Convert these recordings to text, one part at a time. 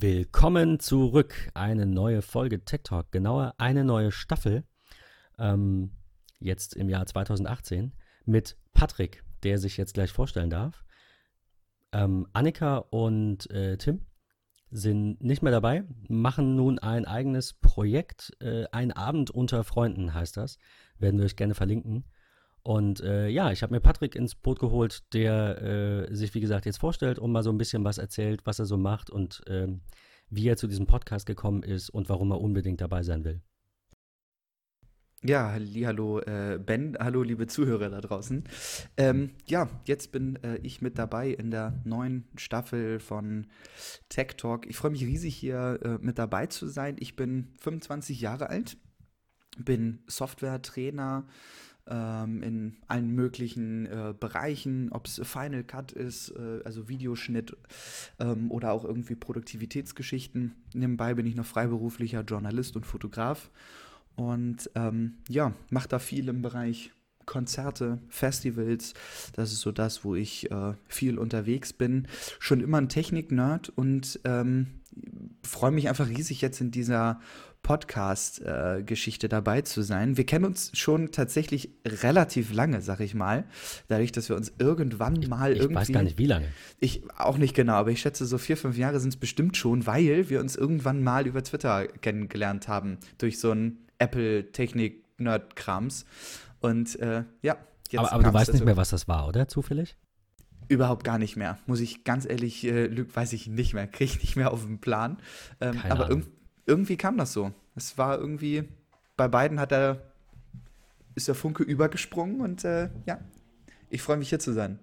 Willkommen zurück. Eine neue Folge Tech Talk, genauer eine neue Staffel. Ähm, jetzt im Jahr 2018 mit Patrick, der sich jetzt gleich vorstellen darf. Ähm, Annika und äh, Tim sind nicht mehr dabei, machen nun ein eigenes Projekt. Äh, ein Abend unter Freunden heißt das. Werden wir euch gerne verlinken. Und äh, ja, ich habe mir Patrick ins Boot geholt, der äh, sich, wie gesagt, jetzt vorstellt und mal so ein bisschen was erzählt, was er so macht und ähm, wie er zu diesem Podcast gekommen ist und warum er unbedingt dabei sein will. Ja, hallo äh, Ben, hallo liebe Zuhörer da draußen. Ähm, ja, jetzt bin äh, ich mit dabei in der neuen Staffel von Tech Talk. Ich freue mich riesig hier äh, mit dabei zu sein. Ich bin 25 Jahre alt, bin Software-Trainer ähm, in allen möglichen äh, Bereichen, ob es Final Cut ist, äh, also Videoschnitt ähm, oder auch irgendwie Produktivitätsgeschichten. Nebenbei bin ich noch freiberuflicher Journalist und Fotograf und ähm, ja, mache da viel im Bereich Konzerte, Festivals. Das ist so das, wo ich äh, viel unterwegs bin. Schon immer ein Technik-Nerd und ähm, freue mich einfach riesig jetzt in dieser Podcast-Geschichte äh, dabei zu sein. Wir kennen uns schon tatsächlich relativ lange, sag ich mal. Dadurch, dass wir uns irgendwann mal ich, ich irgendwie. Ich weiß gar nicht, wie lange. Ich auch nicht genau, aber ich schätze, so vier, fünf Jahre sind es bestimmt schon, weil wir uns irgendwann mal über Twitter kennengelernt haben. Durch so ein Apple-Technik-Nerd-Krams. Und äh, ja, jetzt. Aber, aber du weißt nicht mehr, was das war, oder? Zufällig? Überhaupt gar nicht mehr. Muss ich ganz ehrlich, äh, weiß ich nicht mehr. Kriege ich nicht mehr auf den Plan. Ähm, aber irg irgendwie kam das so. Es war irgendwie, bei beiden hat er, ist der Funke übergesprungen und äh, ja, ich freue mich hier zu sein.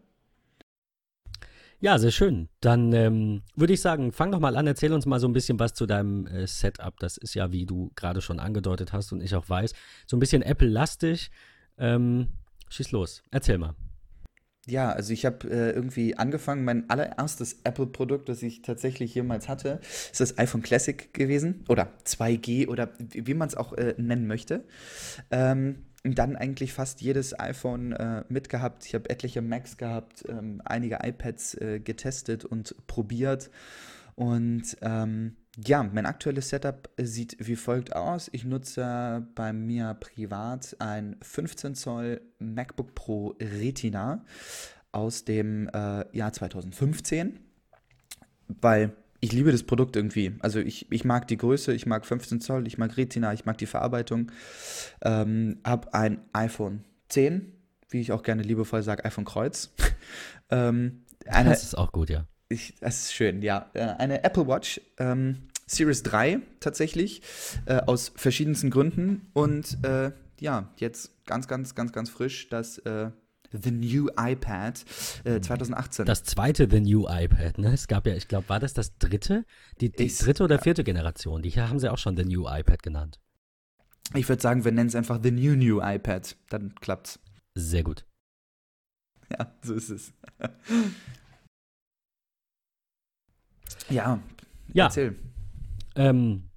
Ja, sehr schön. Dann ähm, würde ich sagen, fang doch mal an, erzähl uns mal so ein bisschen was zu deinem äh, Setup. Das ist ja, wie du gerade schon angedeutet hast und ich auch weiß, so ein bisschen Apple-lastig. Ähm, schieß los, erzähl mal. Ja, also ich habe äh, irgendwie angefangen, mein allererstes Apple-Produkt, das ich tatsächlich jemals hatte, ist das iPhone Classic gewesen oder 2G oder wie, man es auch äh, nennen möchte. Ähm, dann eigentlich fast jedes iPhone äh, mitgehabt. Ich habe etliche Macs gehabt, ähm, einige iPads äh, getestet und probiert. Und ähm, ja, mein aktuelles Setup sieht wie folgt aus. Ich nutze bei mir privat ein 15 Zoll MacBook Pro Retina aus dem äh, Jahr 2015, weil ich liebe das Produkt irgendwie. Also ich, ich mag die Größe, ich mag 15 Zoll, ich mag Retina, ich mag die Verarbeitung. Ähm, hab ein iPhone 10, wie ich auch gerne liebevoll sage, iPhone Kreuz. ähm, eine, das ist auch gut, ja. Ich, das ist schön, ja. Äh, eine Apple Watch ähm, Series 3 tatsächlich, äh, aus verschiedensten Gründen. Und äh, ja, jetzt ganz, ganz, ganz, ganz frisch das äh, The New iPad äh, 2018. Das zweite The New iPad, ne? Es gab ja, ich glaube, war das das dritte? Die, die ich, dritte oder vierte Generation? Die haben sie auch schon The New iPad genannt. Ich würde sagen, wir nennen es einfach The New New iPad. Dann klappt's. Sehr gut. Ja, so ist es. ja, ja. erzähl. Ähm,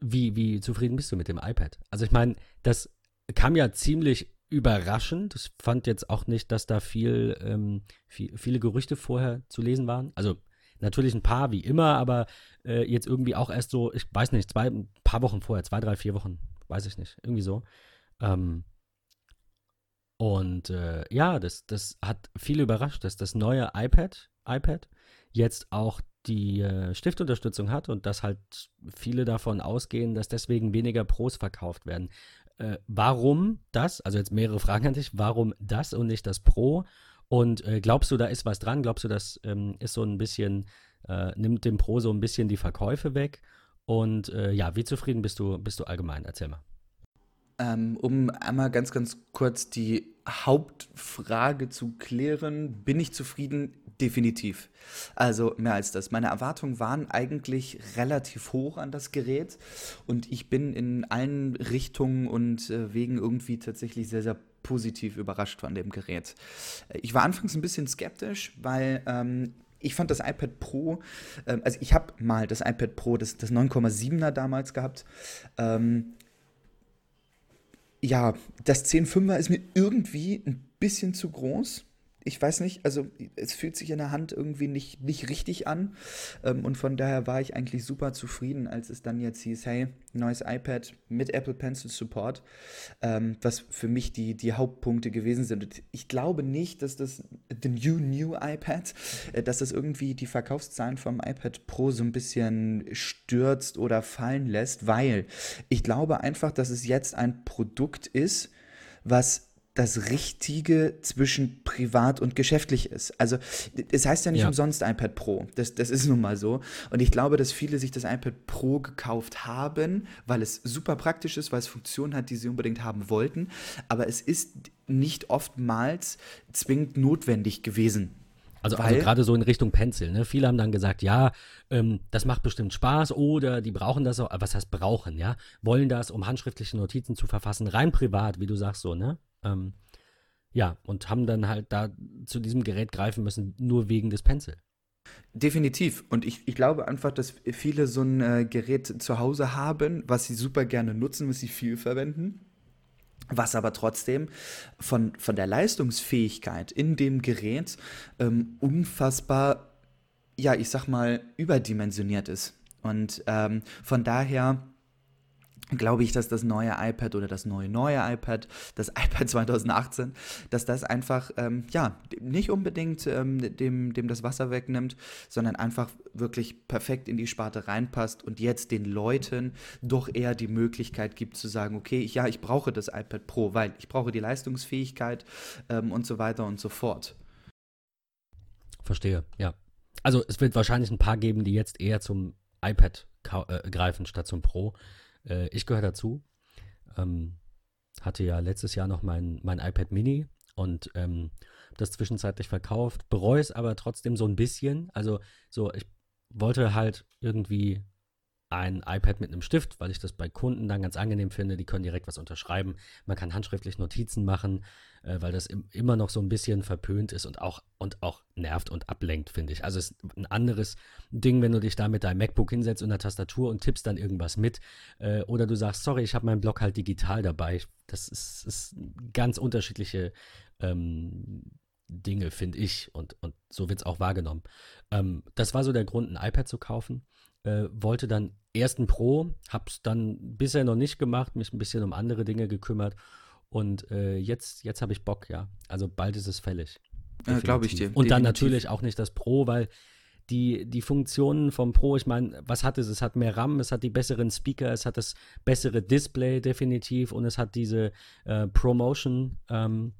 wie, wie zufrieden bist du mit dem iPad? Also ich meine, das kam ja ziemlich überraschend. Ich fand jetzt auch nicht, dass da viel, ähm, viel, viele Gerüchte vorher zu lesen waren. Also natürlich ein paar, wie immer, aber äh, jetzt irgendwie auch erst so, ich weiß nicht, zwei, ein paar Wochen vorher, zwei, drei, vier Wochen, weiß ich nicht, irgendwie so. Ähm, und äh, ja, das, das hat viele überrascht, dass das neue iPad, iPad jetzt auch die äh, Stiftunterstützung hat und dass halt viele davon ausgehen, dass deswegen weniger Pros verkauft werden. Äh, warum das? Also jetzt mehrere Fragen an dich. Warum das und nicht das Pro? Und äh, glaubst du, da ist was dran? Glaubst du, das ähm, ist so ein bisschen, äh, nimmt dem Pro so ein bisschen die Verkäufe weg? Und äh, ja, wie zufrieden bist du, bist du allgemein? Erzähl mal. Ähm, um einmal ganz, ganz kurz die Hauptfrage zu klären, bin ich zufrieden? Definitiv. Also mehr als das. Meine Erwartungen waren eigentlich relativ hoch an das Gerät und ich bin in allen Richtungen und äh, Wegen irgendwie tatsächlich sehr, sehr positiv überrascht von dem Gerät. Ich war anfangs ein bisschen skeptisch, weil ähm, ich fand das iPad Pro, ähm, also ich habe mal das iPad Pro, das, das 9,7er damals gehabt. Ähm, ja, das 10,5er ist mir irgendwie ein bisschen zu groß ich weiß nicht, also es fühlt sich in der Hand irgendwie nicht, nicht richtig an. Ähm, und von daher war ich eigentlich super zufrieden, als es dann jetzt hieß, hey, neues iPad mit Apple Pencil Support, ähm, was für mich die, die Hauptpunkte gewesen sind. Ich glaube nicht, dass das The New New iPad, äh, dass das irgendwie die Verkaufszahlen vom iPad Pro so ein bisschen stürzt oder fallen lässt, weil ich glaube einfach, dass es jetzt ein Produkt ist, was das Richtige zwischen privat und geschäftlich ist. Also es heißt ja nicht ja. umsonst iPad Pro. Das, das ist nun mal so. Und ich glaube, dass viele sich das iPad Pro gekauft haben, weil es super praktisch ist, weil es Funktionen hat, die sie unbedingt haben wollten. Aber es ist nicht oftmals zwingend notwendig gewesen. Also, also gerade so in Richtung Pencil. Ne? Viele haben dann gesagt, ja, ähm, das macht bestimmt Spaß oder die brauchen das auch. Was heißt brauchen, ja? Wollen das, um handschriftliche Notizen zu verfassen, rein privat, wie du sagst so, ne? Ähm, ja, und haben dann halt da zu diesem Gerät greifen müssen, nur wegen des Pencil. Definitiv. Und ich, ich glaube einfach, dass viele so ein äh, Gerät zu Hause haben, was sie super gerne nutzen, was sie viel verwenden was aber trotzdem von, von der Leistungsfähigkeit in dem Gerät ähm, unfassbar, ja, ich sag mal, überdimensioniert ist. Und ähm, von daher glaube ich, dass das neue iPad oder das neue neue iPad, das iPad 2018, dass das einfach, ähm, ja, nicht unbedingt ähm, dem, dem das Wasser wegnimmt, sondern einfach wirklich perfekt in die Sparte reinpasst und jetzt den Leuten doch eher die Möglichkeit gibt zu sagen, okay, ja, ich brauche das iPad Pro, weil ich brauche die Leistungsfähigkeit ähm, und so weiter und so fort. Verstehe, ja. Also es wird wahrscheinlich ein paar geben, die jetzt eher zum iPad äh, greifen statt zum Pro. Äh, ich gehöre dazu. Ähm, hatte ja letztes Jahr noch mein, mein iPad Mini und ähm, das zwischenzeitlich verkauft, bereue es aber trotzdem so ein bisschen. Also so, ich wollte halt irgendwie ein iPad mit einem Stift, weil ich das bei Kunden dann ganz angenehm finde. Die können direkt was unterschreiben. Man kann handschriftlich Notizen machen, äh, weil das im, immer noch so ein bisschen verpönt ist und auch, und auch nervt und ablenkt, finde ich. Also es ist ein anderes Ding, wenn du dich da mit deinem MacBook hinsetzt und der Tastatur und tippst dann irgendwas mit. Äh, oder du sagst, sorry, ich habe meinen Blog halt digital dabei. Das ist, ist ganz unterschiedliche ähm, Dinge, finde ich. Und, und so wird es auch wahrgenommen. Ähm, das war so der Grund, ein iPad zu kaufen äh, wollte dann ersten Pro, hab's dann bisher noch nicht gemacht, mich ein bisschen um andere Dinge gekümmert und äh, jetzt, jetzt habe ich Bock, ja. Also bald ist es fällig. Ja, Glaube ich dir. Und definitiv. dann natürlich auch nicht das Pro, weil die, die Funktionen vom Pro, ich meine, was hat es? Es hat mehr RAM, es hat die besseren Speaker, es hat das bessere Display definitiv und es hat diese äh, Promotion, ähm,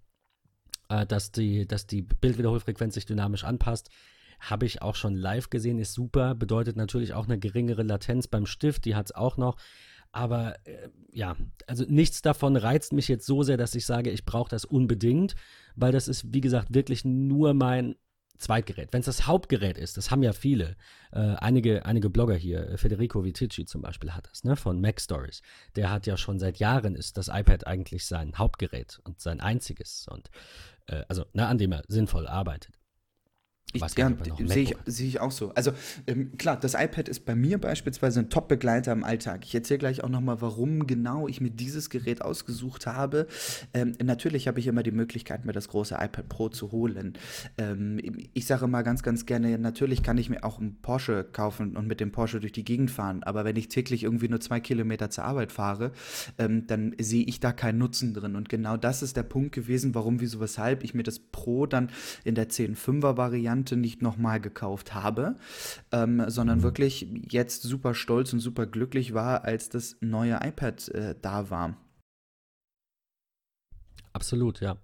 äh, dass, die, dass die Bildwiederholfrequenz sich dynamisch anpasst. Habe ich auch schon live gesehen, ist super. Bedeutet natürlich auch eine geringere Latenz beim Stift, die hat es auch noch. Aber äh, ja, also nichts davon reizt mich jetzt so sehr, dass ich sage, ich brauche das unbedingt, weil das ist, wie gesagt, wirklich nur mein Zweitgerät. Wenn es das Hauptgerät ist, das haben ja viele, äh, einige, einige Blogger hier, äh, Federico Vitici zum Beispiel hat das, ne, von Mac Stories. Der hat ja schon seit Jahren ist das iPad eigentlich sein Hauptgerät und sein einziges und äh, also, ne, an dem er sinnvoll arbeitet. Ich, ja, sehe ich, seh ich auch so. Also ähm, klar, das iPad ist bei mir beispielsweise ein Top-Begleiter im Alltag. Ich erzähle gleich auch nochmal, warum genau ich mir dieses Gerät ausgesucht habe. Ähm, natürlich habe ich immer die Möglichkeit, mir das große iPad Pro zu holen. Ähm, ich sage immer ganz, ganz gerne, natürlich kann ich mir auch einen Porsche kaufen und mit dem Porsche durch die Gegend fahren. Aber wenn ich täglich irgendwie nur zwei Kilometer zur Arbeit fahre, ähm, dann sehe ich da keinen Nutzen drin. Und genau das ist der Punkt gewesen, warum, wieso, weshalb ich mir das Pro dann in der 10.5er Variante nicht nochmal gekauft habe, ähm, sondern wirklich jetzt super stolz und super glücklich war, als das neue iPad äh, da war. Absolut, ja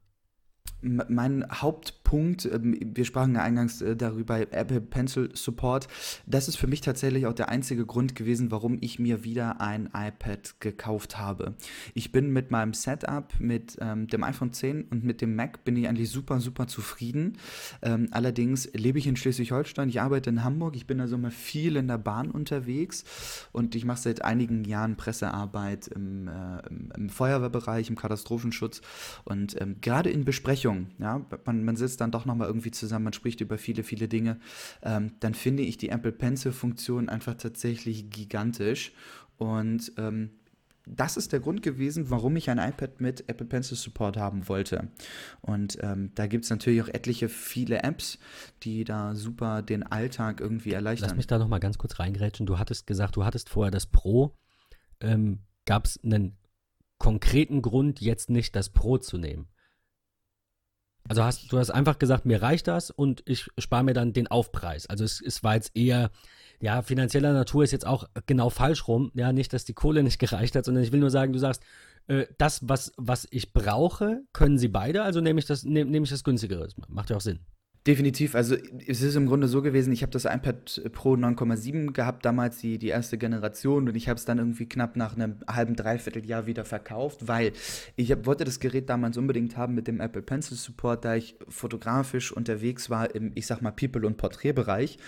mein Hauptpunkt, ähm, wir sprachen ja eingangs äh, darüber, Apple Pencil Support, das ist für mich tatsächlich auch der einzige Grund gewesen, warum ich mir wieder ein iPad gekauft habe. Ich bin mit meinem Setup, mit ähm, dem iPhone 10 und mit dem Mac bin ich eigentlich super, super zufrieden. Ähm, allerdings lebe ich in Schleswig-Holstein, ich arbeite in Hamburg, ich bin also mal viel in der Bahn unterwegs und ich mache seit einigen Jahren Pressearbeit im, äh, im, Feuerwehrbereich, im Katastrophenschutz und ähm, gerade in Besprechungen Besprechung, ja, man, man sitzt dann doch nochmal irgendwie zusammen, man spricht über viele, viele Dinge, ähm, dann finde ich die Apple Pencil-Funktion einfach tatsächlich gigantisch. Und ähm, das ist der Grund gewesen, warum ich ein iPad mit Apple Pencil Support haben wollte. Und ähm, da gibt es natürlich auch etliche viele Apps, die da super den Alltag irgendwie erleichtern. Lass mich da nochmal ganz kurz reingrätschen. Du hattest gesagt, du hattest vorher das Pro. Ähm, Gab es einen konkreten Grund, jetzt nicht das Pro zu nehmen? Also hast du hast einfach gesagt, mir reicht das und ich spare mir dann den Aufpreis. Also es, es war jetzt eher, ja, finanzieller Natur ist jetzt auch genau falsch rum. Ja, nicht, dass die Kohle nicht gereicht hat, sondern ich will nur sagen, du sagst, äh, das, was, was ich brauche, können sie beide, also nehme ich das, nehme nehm ich das günstigere. Macht ja auch Sinn. Definitiv. Also es ist im Grunde so gewesen, ich habe das iPad Pro 9,7 gehabt, damals die, die erste Generation und ich habe es dann irgendwie knapp nach einem halben, dreiviertel Jahr wieder verkauft, weil ich hab, wollte das Gerät damals unbedingt haben mit dem Apple Pencil Support, da ich fotografisch unterwegs war im, ich sag mal, People- und Porträtbereich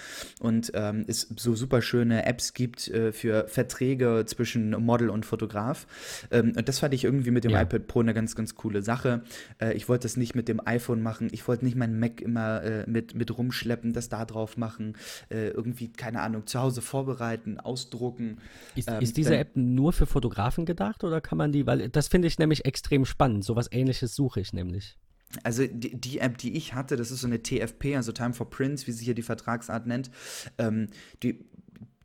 und ähm, es so super schöne Apps gibt äh, für Verträge zwischen Model und Fotograf. Ähm, und das fand ich irgendwie mit dem ja. iPad Pro eine ganz, ganz coole Sache. Äh, ich wollte das nicht mit dem iPhone machen, ich wollte nicht meinen Mac immer äh, mit, mit rumschleppen, das da drauf machen, äh, irgendwie, keine Ahnung, zu Hause vorbereiten, ausdrucken. Ist, ähm, ist diese dann, App nur für Fotografen gedacht oder kann man die, weil das finde ich nämlich extrem spannend, sowas ähnliches suche ich nämlich. Also die, die, App, die ich hatte, das ist so eine TFP, also Time for Prints, wie sie hier die Vertragsart nennt, ähm, die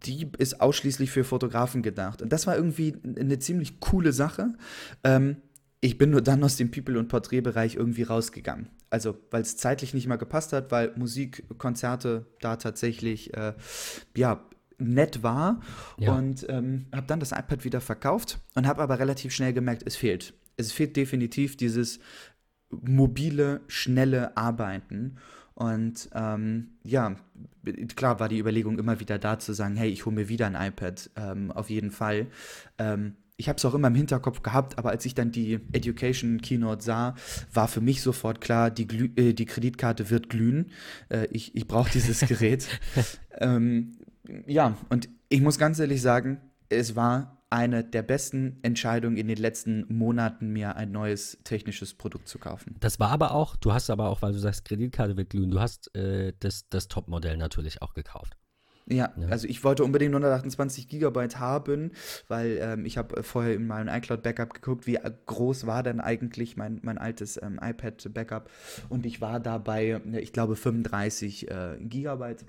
die ist ausschließlich für Fotografen gedacht. Und das war irgendwie eine ziemlich coole Sache. Ähm, ich bin nur dann aus dem People- und Porträtbereich irgendwie rausgegangen. Also, weil es zeitlich nicht mehr gepasst hat, weil Musik, Konzerte da tatsächlich, äh, ja, nett war. Ja. Und ähm, habe dann das iPad wieder verkauft und habe aber relativ schnell gemerkt, es fehlt. Es fehlt definitiv dieses mobile, schnelle Arbeiten. Und ähm, ja, klar war die Überlegung immer wieder da zu sagen, hey, ich hole mir wieder ein iPad, ähm, auf jeden Fall. Ähm, ich habe es auch immer im Hinterkopf gehabt, aber als ich dann die Education Keynote sah, war für mich sofort klar, die, Glü äh, die Kreditkarte wird glühen. Äh, ich ich brauche dieses Gerät. ähm, ja, und ich muss ganz ehrlich sagen, es war eine der besten Entscheidungen in den letzten Monaten, mir ein neues technisches Produkt zu kaufen. Das war aber auch, du hast aber auch, weil du sagst, Kreditkarte wird glühen, du hast äh, das, das Top-Modell natürlich auch gekauft. Ja, ja, also ich wollte unbedingt 128 Gigabyte haben, weil ähm, ich habe vorher in meinem iCloud-Backup geguckt, wie groß war denn eigentlich mein, mein altes ähm, iPad-Backup und ich war da bei, ich glaube, 35 äh, Gigabyte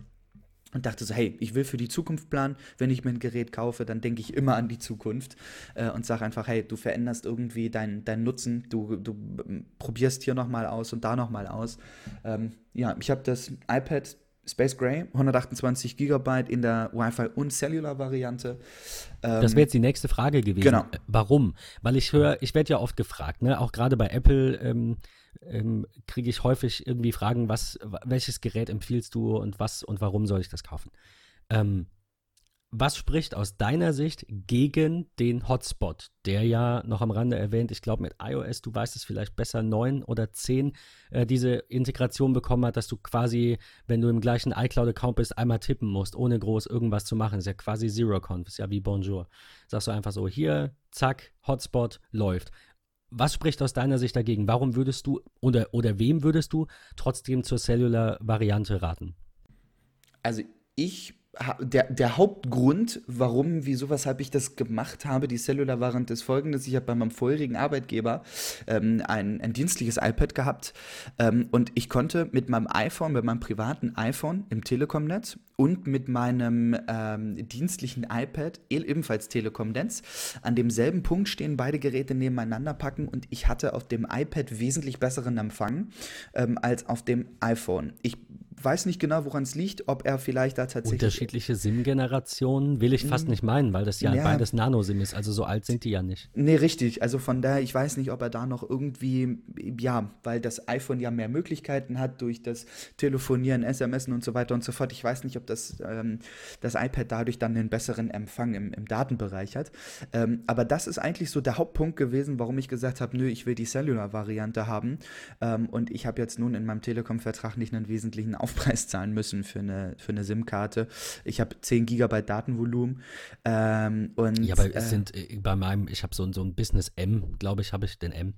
und dachte so, hey, ich will für die Zukunft planen. Wenn ich mir ein Gerät kaufe, dann denke ich immer an die Zukunft äh, und sage einfach, hey, du veränderst irgendwie deinen dein Nutzen, du, du probierst hier nochmal aus und da nochmal aus. Ähm, ja, ich habe das iPad Space Gray, 128 GB in der Wi-Fi und Cellular-Variante. Ähm, das wäre jetzt die nächste Frage gewesen. Genau. Äh, warum? Weil ich höre, ich werde ja oft gefragt, ne? auch gerade bei Apple ähm, ähm, kriege ich häufig irgendwie Fragen, was, welches Gerät empfiehlst du und was und warum soll ich das kaufen? Was spricht aus deiner Sicht gegen den Hotspot, der ja noch am Rande erwähnt, ich glaube mit iOS, du weißt es vielleicht besser, 9 oder 10 äh, diese Integration bekommen hat, dass du quasi, wenn du im gleichen iCloud-Account bist, einmal tippen musst, ohne groß irgendwas zu machen. Ist ja quasi Zero-Conf, ist ja wie Bonjour. Sagst du einfach so, hier, zack, Hotspot, läuft. Was spricht aus deiner Sicht dagegen? Warum würdest du oder, oder wem würdest du trotzdem zur Cellular-Variante raten? Also ich der, der Hauptgrund, warum, wieso, weshalb ich das gemacht habe, die Cellular-Variante ist folgendes. Ich habe bei meinem vorherigen Arbeitgeber ähm, ein, ein dienstliches iPad gehabt ähm, und ich konnte mit meinem iPhone, mit meinem privaten iPhone im Telekom-Netz und mit meinem ähm, dienstlichen iPad, e, ebenfalls Telekom-Netz, an demselben Punkt stehen, beide Geräte nebeneinander packen und ich hatte auf dem iPad wesentlich besseren Empfang ähm, als auf dem iPhone. Ich weiß nicht genau, woran es liegt, ob er vielleicht da tatsächlich. Unterschiedliche SIM-Generationen will ich fast hm. nicht meinen, weil das ja, ja beides Nano-SIM ist. Also so alt sind die ja nicht. Nee, richtig. Also von daher, ich weiß nicht, ob er da noch irgendwie, ja, weil das iPhone ja mehr Möglichkeiten hat durch das Telefonieren, SMSen und so weiter und so fort. Ich weiß nicht, ob das, ähm, das iPad dadurch dann einen besseren Empfang im, im Datenbereich hat. Ähm, aber das ist eigentlich so der Hauptpunkt gewesen, warum ich gesagt habe, nö, ich will die Cellular-Variante haben. Ähm, und ich habe jetzt nun in meinem Telekom-Vertrag nicht einen wesentlichen Aufwand Aufpreis zahlen müssen für eine, für eine SIM-Karte. Ich habe 10 Gigabyte Datenvolumen. Ähm, und, ja, aber es äh, sind äh, bei meinem, ich habe so, so ein Business M, glaube ich, habe ich den M,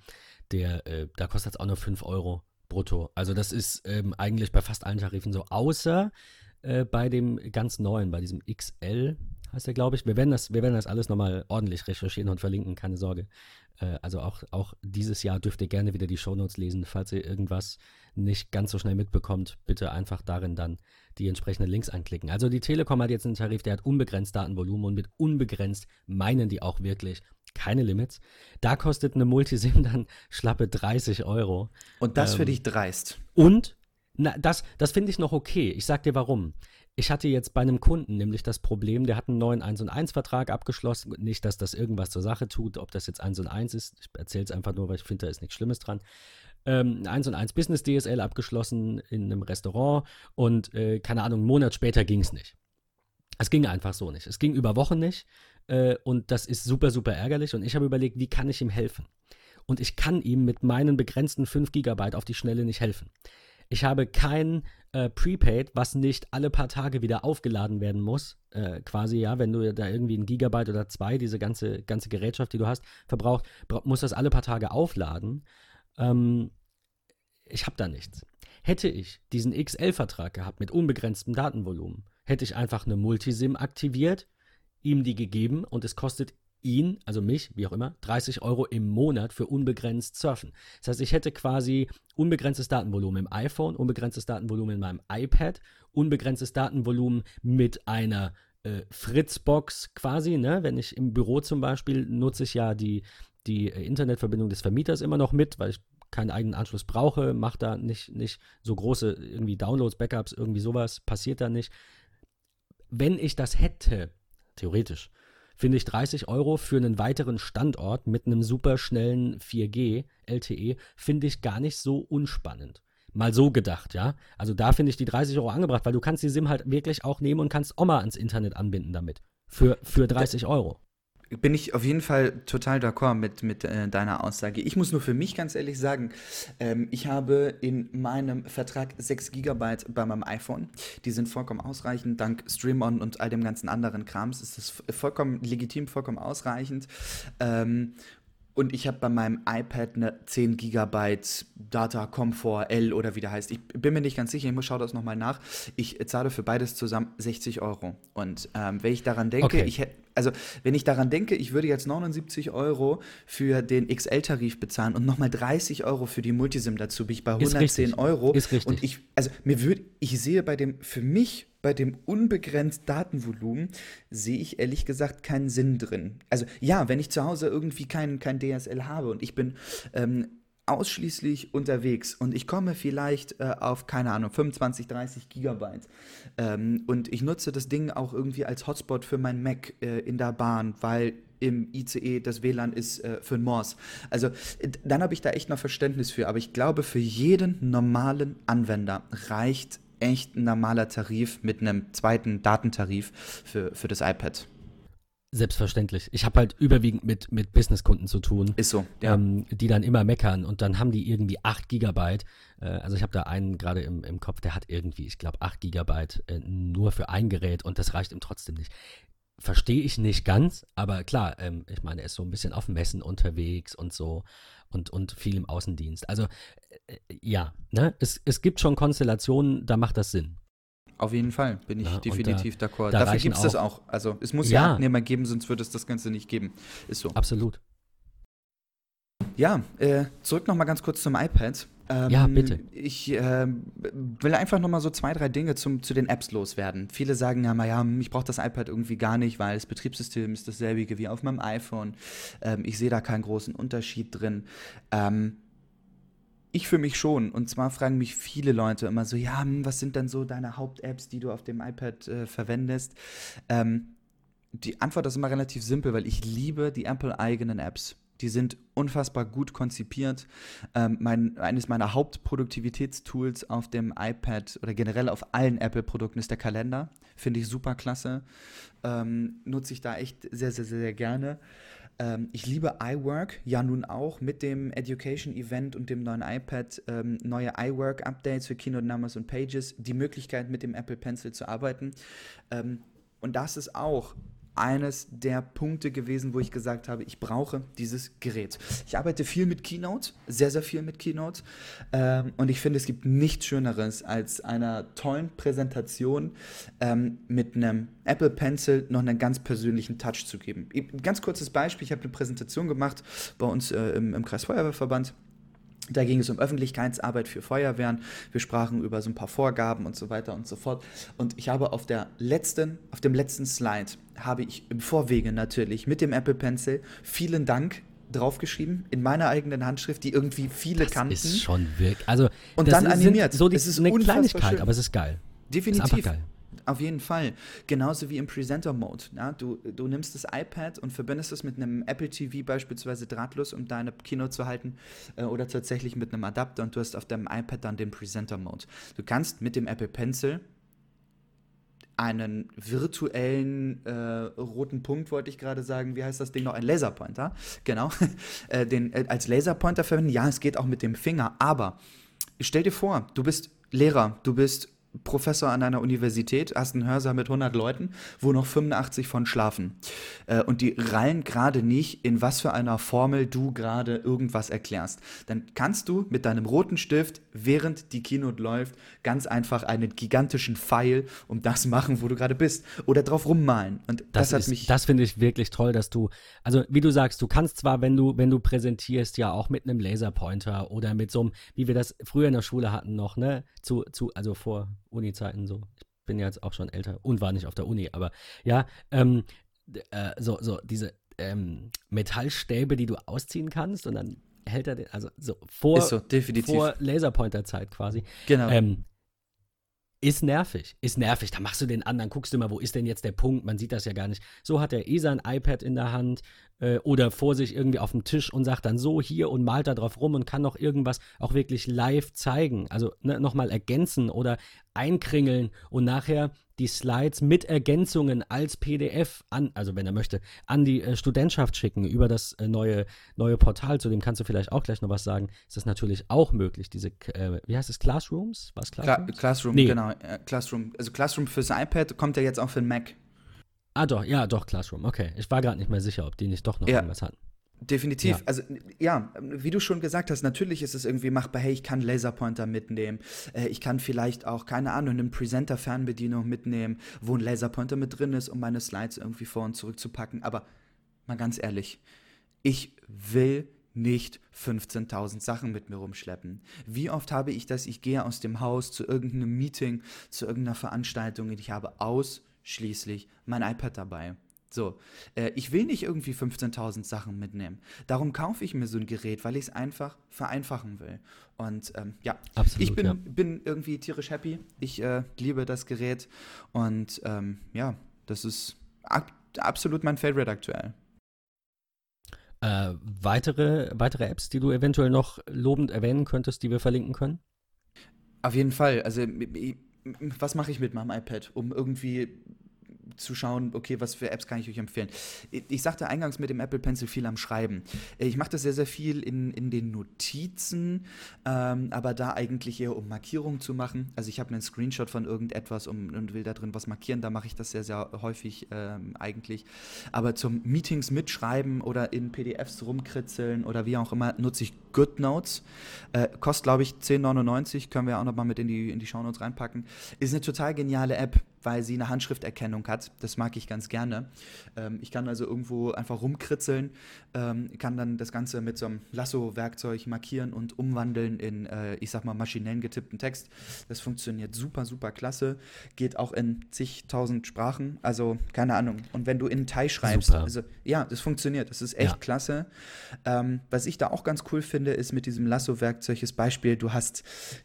der, äh, da kostet es auch nur 5 Euro brutto. Also das ist ähm, eigentlich bei fast allen Tarifen so, außer äh, bei dem ganz neuen, bei diesem XL heißt der, glaube ich. Wir werden, das, wir werden das alles nochmal ordentlich recherchieren und verlinken, keine Sorge. Äh, also auch, auch dieses Jahr dürft ihr gerne wieder die Shownotes lesen. Falls ihr irgendwas nicht ganz so schnell mitbekommt, bitte einfach darin dann die entsprechenden Links anklicken. Also die Telekom hat jetzt einen Tarif, der hat unbegrenzt Datenvolumen und mit unbegrenzt meinen die auch wirklich keine Limits. Da kostet eine Multisim dann schlappe 30 Euro. Und das ähm, für dich dreist. Und na, das, das finde ich noch okay. Ich sag dir warum. Ich hatte jetzt bei einem Kunden nämlich das Problem, der hat einen neuen 1 und 1 Vertrag abgeschlossen. Nicht, dass das irgendwas zur Sache tut, ob das jetzt 1 und 1 ist. Ich erzähle es einfach nur, weil ich finde, da ist nichts Schlimmes dran. Ähm, 1 und 1 Business DSL abgeschlossen in einem Restaurant und äh, keine Ahnung, einen Monat später ging es nicht. Es ging einfach so nicht. Es ging über Wochen nicht äh, und das ist super, super ärgerlich. Und ich habe überlegt, wie kann ich ihm helfen? Und ich kann ihm mit meinen begrenzten 5 Gigabyte auf die Schnelle nicht helfen. Ich habe kein äh, Prepaid, was nicht alle paar Tage wieder aufgeladen werden muss. Äh, quasi, ja, wenn du da irgendwie ein Gigabyte oder zwei, diese ganze, ganze Gerätschaft, die du hast, verbraucht, muss das alle paar Tage aufladen. Ähm, ich habe da nichts. Hätte ich diesen XL-Vertrag gehabt mit unbegrenztem Datenvolumen, hätte ich einfach eine Multisim aktiviert, ihm die gegeben und es kostet ihn, also mich, wie auch immer, 30 Euro im Monat für unbegrenzt surfen. Das heißt, ich hätte quasi unbegrenztes Datenvolumen im iPhone, unbegrenztes Datenvolumen in meinem iPad, unbegrenztes Datenvolumen mit einer äh, Fritzbox quasi, ne? Wenn ich im Büro zum Beispiel nutze ich ja die, die äh, Internetverbindung des Vermieters immer noch mit, weil ich keinen eigenen Anschluss brauche, mache da nicht, nicht so große irgendwie Downloads, Backups, irgendwie sowas, passiert da nicht. Wenn ich das hätte, theoretisch, finde ich 30 Euro für einen weiteren Standort mit einem super schnellen 4G LTE, finde ich gar nicht so unspannend. Mal so gedacht, ja. Also da finde ich die 30 Euro angebracht, weil du kannst die SIM halt wirklich auch nehmen und kannst Oma ans Internet anbinden damit. Für, für 30 Euro bin ich auf jeden Fall total d'accord mit, mit äh, deiner Aussage. Ich muss nur für mich ganz ehrlich sagen, ähm, ich habe in meinem Vertrag 6 GB bei meinem iPhone. Die sind vollkommen ausreichend. Dank StreamOn und all dem ganzen anderen Krams ist es vollkommen legitim, vollkommen ausreichend. Ähm, und ich habe bei meinem iPad eine 10 GB Data Comfort L oder wie der heißt. Ich bin mir nicht ganz sicher, ich muss schauen das nochmal nach. Ich zahle für beides zusammen 60 Euro. Und ähm, wenn ich daran denke, okay. ich hätte also wenn ich daran denke, ich würde jetzt 79 Euro für den XL-Tarif bezahlen und nochmal 30 Euro für die Multisim dazu, bin ich bei 110 Euro. Ist richtig. Und ich, also mir würde, ich sehe bei dem, für mich bei dem unbegrenzt Datenvolumen sehe ich ehrlich gesagt keinen Sinn drin. Also ja, wenn ich zu Hause irgendwie kein, kein DSL habe und ich bin ähm, ausschließlich unterwegs und ich komme vielleicht äh, auf, keine Ahnung, 25, 30 Gigabyte ähm, und ich nutze das Ding auch irgendwie als Hotspot für mein Mac äh, in der Bahn, weil im ICE das WLAN ist äh, für ein Morse. Also dann habe ich da echt noch Verständnis für, aber ich glaube, für jeden normalen Anwender reicht echt ein normaler Tarif mit einem zweiten Datentarif für, für das iPad. Selbstverständlich. Ich habe halt überwiegend mit, mit Businesskunden zu tun. Ist so, ja. ähm, die dann immer meckern und dann haben die irgendwie 8 Gigabyte. Äh, also ich habe da einen gerade im, im Kopf, der hat irgendwie, ich glaube, 8 Gigabyte äh, nur für ein Gerät und das reicht ihm trotzdem nicht. Verstehe ich nicht ganz, aber klar, ähm, ich meine, er ist so ein bisschen auf Messen unterwegs und so und, und viel im Außendienst. Also äh, ja, ne? es, es gibt schon Konstellationen, da macht das Sinn. Auf jeden Fall bin ich ja, definitiv d'accord. Dafür gibt es das auch. Also es muss ja, ja Abnehmer geben, sonst würde es das Ganze nicht geben. Ist so. Absolut. Ja, äh, zurück noch mal ganz kurz zum iPad. Ähm, ja, bitte. Ich äh, will einfach noch mal so zwei, drei Dinge zum, zu den Apps loswerden. Viele sagen ja mal, ja, ich brauche das iPad irgendwie gar nicht, weil das Betriebssystem ist dasselbe wie auf meinem iPhone. Ähm, ich sehe da keinen großen Unterschied drin. Ähm, ich für mich schon. Und zwar fragen mich viele Leute immer so, ja, hm, was sind denn so deine Haupt-Apps, die du auf dem iPad äh, verwendest? Ähm, die Antwort ist immer relativ simpel, weil ich liebe die Apple-eigenen Apps. Die sind unfassbar gut konzipiert. Ähm, mein, eines meiner Hauptproduktivitätstools auf dem iPad oder generell auf allen Apple-Produkten ist der Kalender. Finde ich super klasse. Ähm, nutze ich da echt sehr, sehr, sehr, sehr gerne. Ähm, ich liebe iWork, ja nun auch mit dem Education Event und dem neuen iPad, ähm, neue iWork Updates für Keynote Numbers und Pages, die Möglichkeit mit dem Apple Pencil zu arbeiten. Ähm, und das ist auch eines der Punkte gewesen, wo ich gesagt habe, ich brauche dieses Gerät. Ich arbeite viel mit Keynote, sehr, sehr viel mit Keynote. Ähm, und ich finde, es gibt nichts Schöneres, als einer tollen Präsentation ähm, mit einem Apple Pencil noch einen ganz persönlichen Touch zu geben. Ein ganz kurzes Beispiel, ich habe eine Präsentation gemacht bei uns äh, im, im Kreisfeuerwehrverband da ging es um Öffentlichkeitsarbeit für Feuerwehren. Wir sprachen über so ein paar Vorgaben und so weiter und so fort. Und ich habe auf der letzten, auf dem letzten Slide habe ich im Vorwege natürlich mit dem Apple Pencil vielen Dank draufgeschrieben in meiner eigenen Handschrift, die irgendwie viele das kannten. Ist schon wirklich. Also und dann animiert. So die, es ist eine Kleinigkeit, schön. aber es ist geil. Definitiv. Ist geil. Auf jeden Fall. Genauso wie im Presenter-Mode. Ja? Du, du nimmst das iPad und verbindest es mit einem Apple TV beispielsweise drahtlos, um deine Keynote zu halten, äh, oder tatsächlich mit einem Adapter und du hast auf deinem iPad dann den Presenter-Mode. Du kannst mit dem Apple Pencil einen virtuellen äh, roten Punkt, wollte ich gerade sagen. Wie heißt das Ding noch? Ein Laserpointer. Genau. äh, den, äh, als Laserpointer verwenden. Ja, es geht auch mit dem Finger. Aber stell dir vor, du bist Lehrer, du bist Professor an einer Universität, hast einen Hörsaal mit 100 Leuten, wo noch 85 von schlafen. Äh, und die rallen gerade nicht, in was für einer Formel du gerade irgendwas erklärst. Dann kannst du mit deinem roten Stift, während die Keynote läuft, ganz einfach einen gigantischen Pfeil um das machen, wo du gerade bist. Oder drauf rummalen. Und das, das hat ist, mich. Das finde ich wirklich toll, dass du, also wie du sagst, du kannst zwar, wenn du, wenn du präsentierst, ja auch mit einem Laserpointer oder mit so einem, wie wir das früher in der Schule hatten noch, ne, zu, zu, also vor Uni-Zeiten so. Ich bin ja jetzt auch schon älter und war nicht auf der Uni, aber ja, ähm, äh, so, so diese ähm, Metallstäbe, die du ausziehen kannst und dann hält er den, also so vor, so, vor Laserpointer-Zeit quasi. Genau. Ähm, ist nervig, ist nervig. Da machst du den anderen, guckst du mal, wo ist denn jetzt der Punkt? Man sieht das ja gar nicht. So hat er eh sein iPad in der Hand äh, oder vor sich irgendwie auf dem Tisch und sagt dann so hier und malt da drauf rum und kann noch irgendwas auch wirklich live zeigen. Also ne, nochmal ergänzen oder einkringeln und nachher die Slides mit Ergänzungen als PDF an, also wenn er möchte, an die äh, Studentschaft schicken über das äh, neue, neue Portal, zu dem kannst du vielleicht auch gleich noch was sagen, ist das natürlich auch möglich, diese, äh, wie heißt es, Classrooms? Was Classrooms? Cla Classroom, nee. genau, Classroom. Also Classroom fürs iPad kommt ja jetzt auch für den Mac. Ah doch, ja, doch, Classroom, okay. Ich war gerade nicht mehr sicher, ob die nicht doch noch ja. irgendwas hatten. Definitiv. Ja. Also ja, wie du schon gesagt hast, natürlich ist es irgendwie machbar, hey, ich kann Laserpointer mitnehmen. Äh, ich kann vielleicht auch, keine Ahnung, eine Presenter-Fernbedienung mitnehmen, wo ein Laserpointer mit drin ist, um meine Slides irgendwie vor und zurück zu packen. Aber mal ganz ehrlich, ich will nicht 15.000 Sachen mit mir rumschleppen. Wie oft habe ich das, ich gehe aus dem Haus zu irgendeinem Meeting, zu irgendeiner Veranstaltung und ich habe ausschließlich mein iPad dabei. So, äh, ich will nicht irgendwie 15.000 Sachen mitnehmen. Darum kaufe ich mir so ein Gerät, weil ich es einfach vereinfachen will. Und ähm, ja, Absolut, ich bin, ja. bin irgendwie tierisch happy. Ich äh, liebe das Gerät und ähm, ja, das ist absolut mein Favorite aktuell. Äh, weitere, weitere Apps, die du eventuell noch lobend erwähnen könntest, die wir verlinken können? Auf jeden Fall. Also, was mache ich mit meinem iPad, um irgendwie zu schauen, okay, was für Apps kann ich euch empfehlen. Ich sagte eingangs mit dem Apple Pencil viel am Schreiben. Ich mache das sehr, sehr viel in, in den Notizen, ähm, aber da eigentlich eher um Markierungen zu machen. Also ich habe einen Screenshot von irgendetwas um, und will da drin was markieren, da mache ich das sehr, sehr häufig ähm, eigentlich. Aber zum Meetings mitschreiben oder in PDFs rumkritzeln oder wie auch immer, nutze ich GoodNotes. Äh, kostet, glaube ich, 10,99, können wir auch nochmal mit in die, in die Shownotes reinpacken. Ist eine total geniale App weil sie eine Handschrifterkennung hat. Das mag ich ganz gerne. Ähm, ich kann also irgendwo einfach rumkritzeln, ähm, kann dann das Ganze mit so einem Lasso-Werkzeug markieren und umwandeln in, äh, ich sag mal, maschinell getippten Text. Das funktioniert super, super klasse. Geht auch in zigtausend Sprachen. Also, keine Ahnung. Und wenn du in Thai schreibst, super. also ja, das funktioniert. Das ist echt ja. klasse. Ähm, was ich da auch ganz cool finde, ist mit diesem Lasso-Werkzeug, das Beispiel, du hast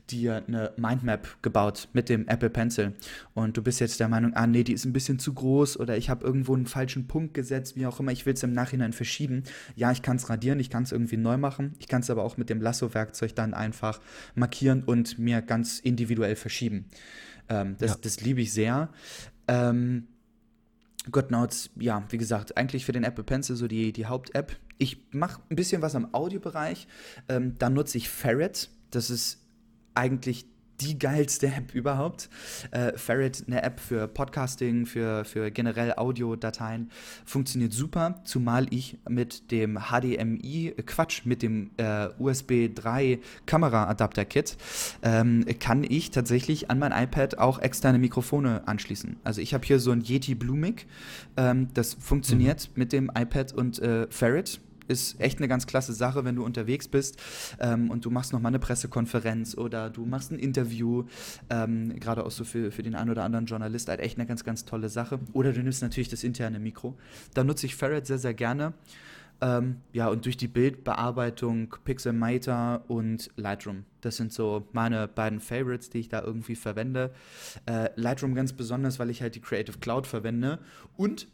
dir eine Mindmap gebaut mit dem Apple Pencil und du bist jetzt jetzt der Meinung, ah nee, die ist ein bisschen zu groß oder ich habe irgendwo einen falschen Punkt gesetzt, wie auch immer, ich will es im Nachhinein verschieben. Ja, ich kann es radieren, ich kann es irgendwie neu machen, ich kann es aber auch mit dem Lasso-Werkzeug dann einfach markieren und mir ganz individuell verschieben. Ähm, das, ja. das liebe ich sehr. Ähm, GodNotes, ja, wie gesagt, eigentlich für den Apple Pencil so die, die Haupt-App. Ich mache ein bisschen was am Audiobereich. Ähm, da nutze ich Ferret. Das ist eigentlich die geilste App überhaupt. Äh, Ferret, eine App für Podcasting, für, für generell Audiodateien, funktioniert super, zumal ich mit dem HDMI, äh, Quatsch, mit dem äh, USB 3 Kamera-Adapter-Kit, ähm, kann ich tatsächlich an mein iPad auch externe Mikrofone anschließen. Also ich habe hier so ein Yeti Blue Mic, ähm, das funktioniert mhm. mit dem iPad und äh, Ferret ist echt eine ganz klasse Sache, wenn du unterwegs bist ähm, und du machst nochmal eine Pressekonferenz oder du machst ein Interview, ähm, gerade auch so für, für den einen oder anderen Journalist, halt echt eine ganz, ganz tolle Sache. Oder du nimmst natürlich das interne Mikro. Da nutze ich Ferret sehr, sehr gerne. Ähm, ja, und durch die Bildbearbeitung Pixelmator und Lightroom. Das sind so meine beiden Favorites, die ich da irgendwie verwende. Äh, Lightroom ganz besonders, weil ich halt die Creative Cloud verwende. Und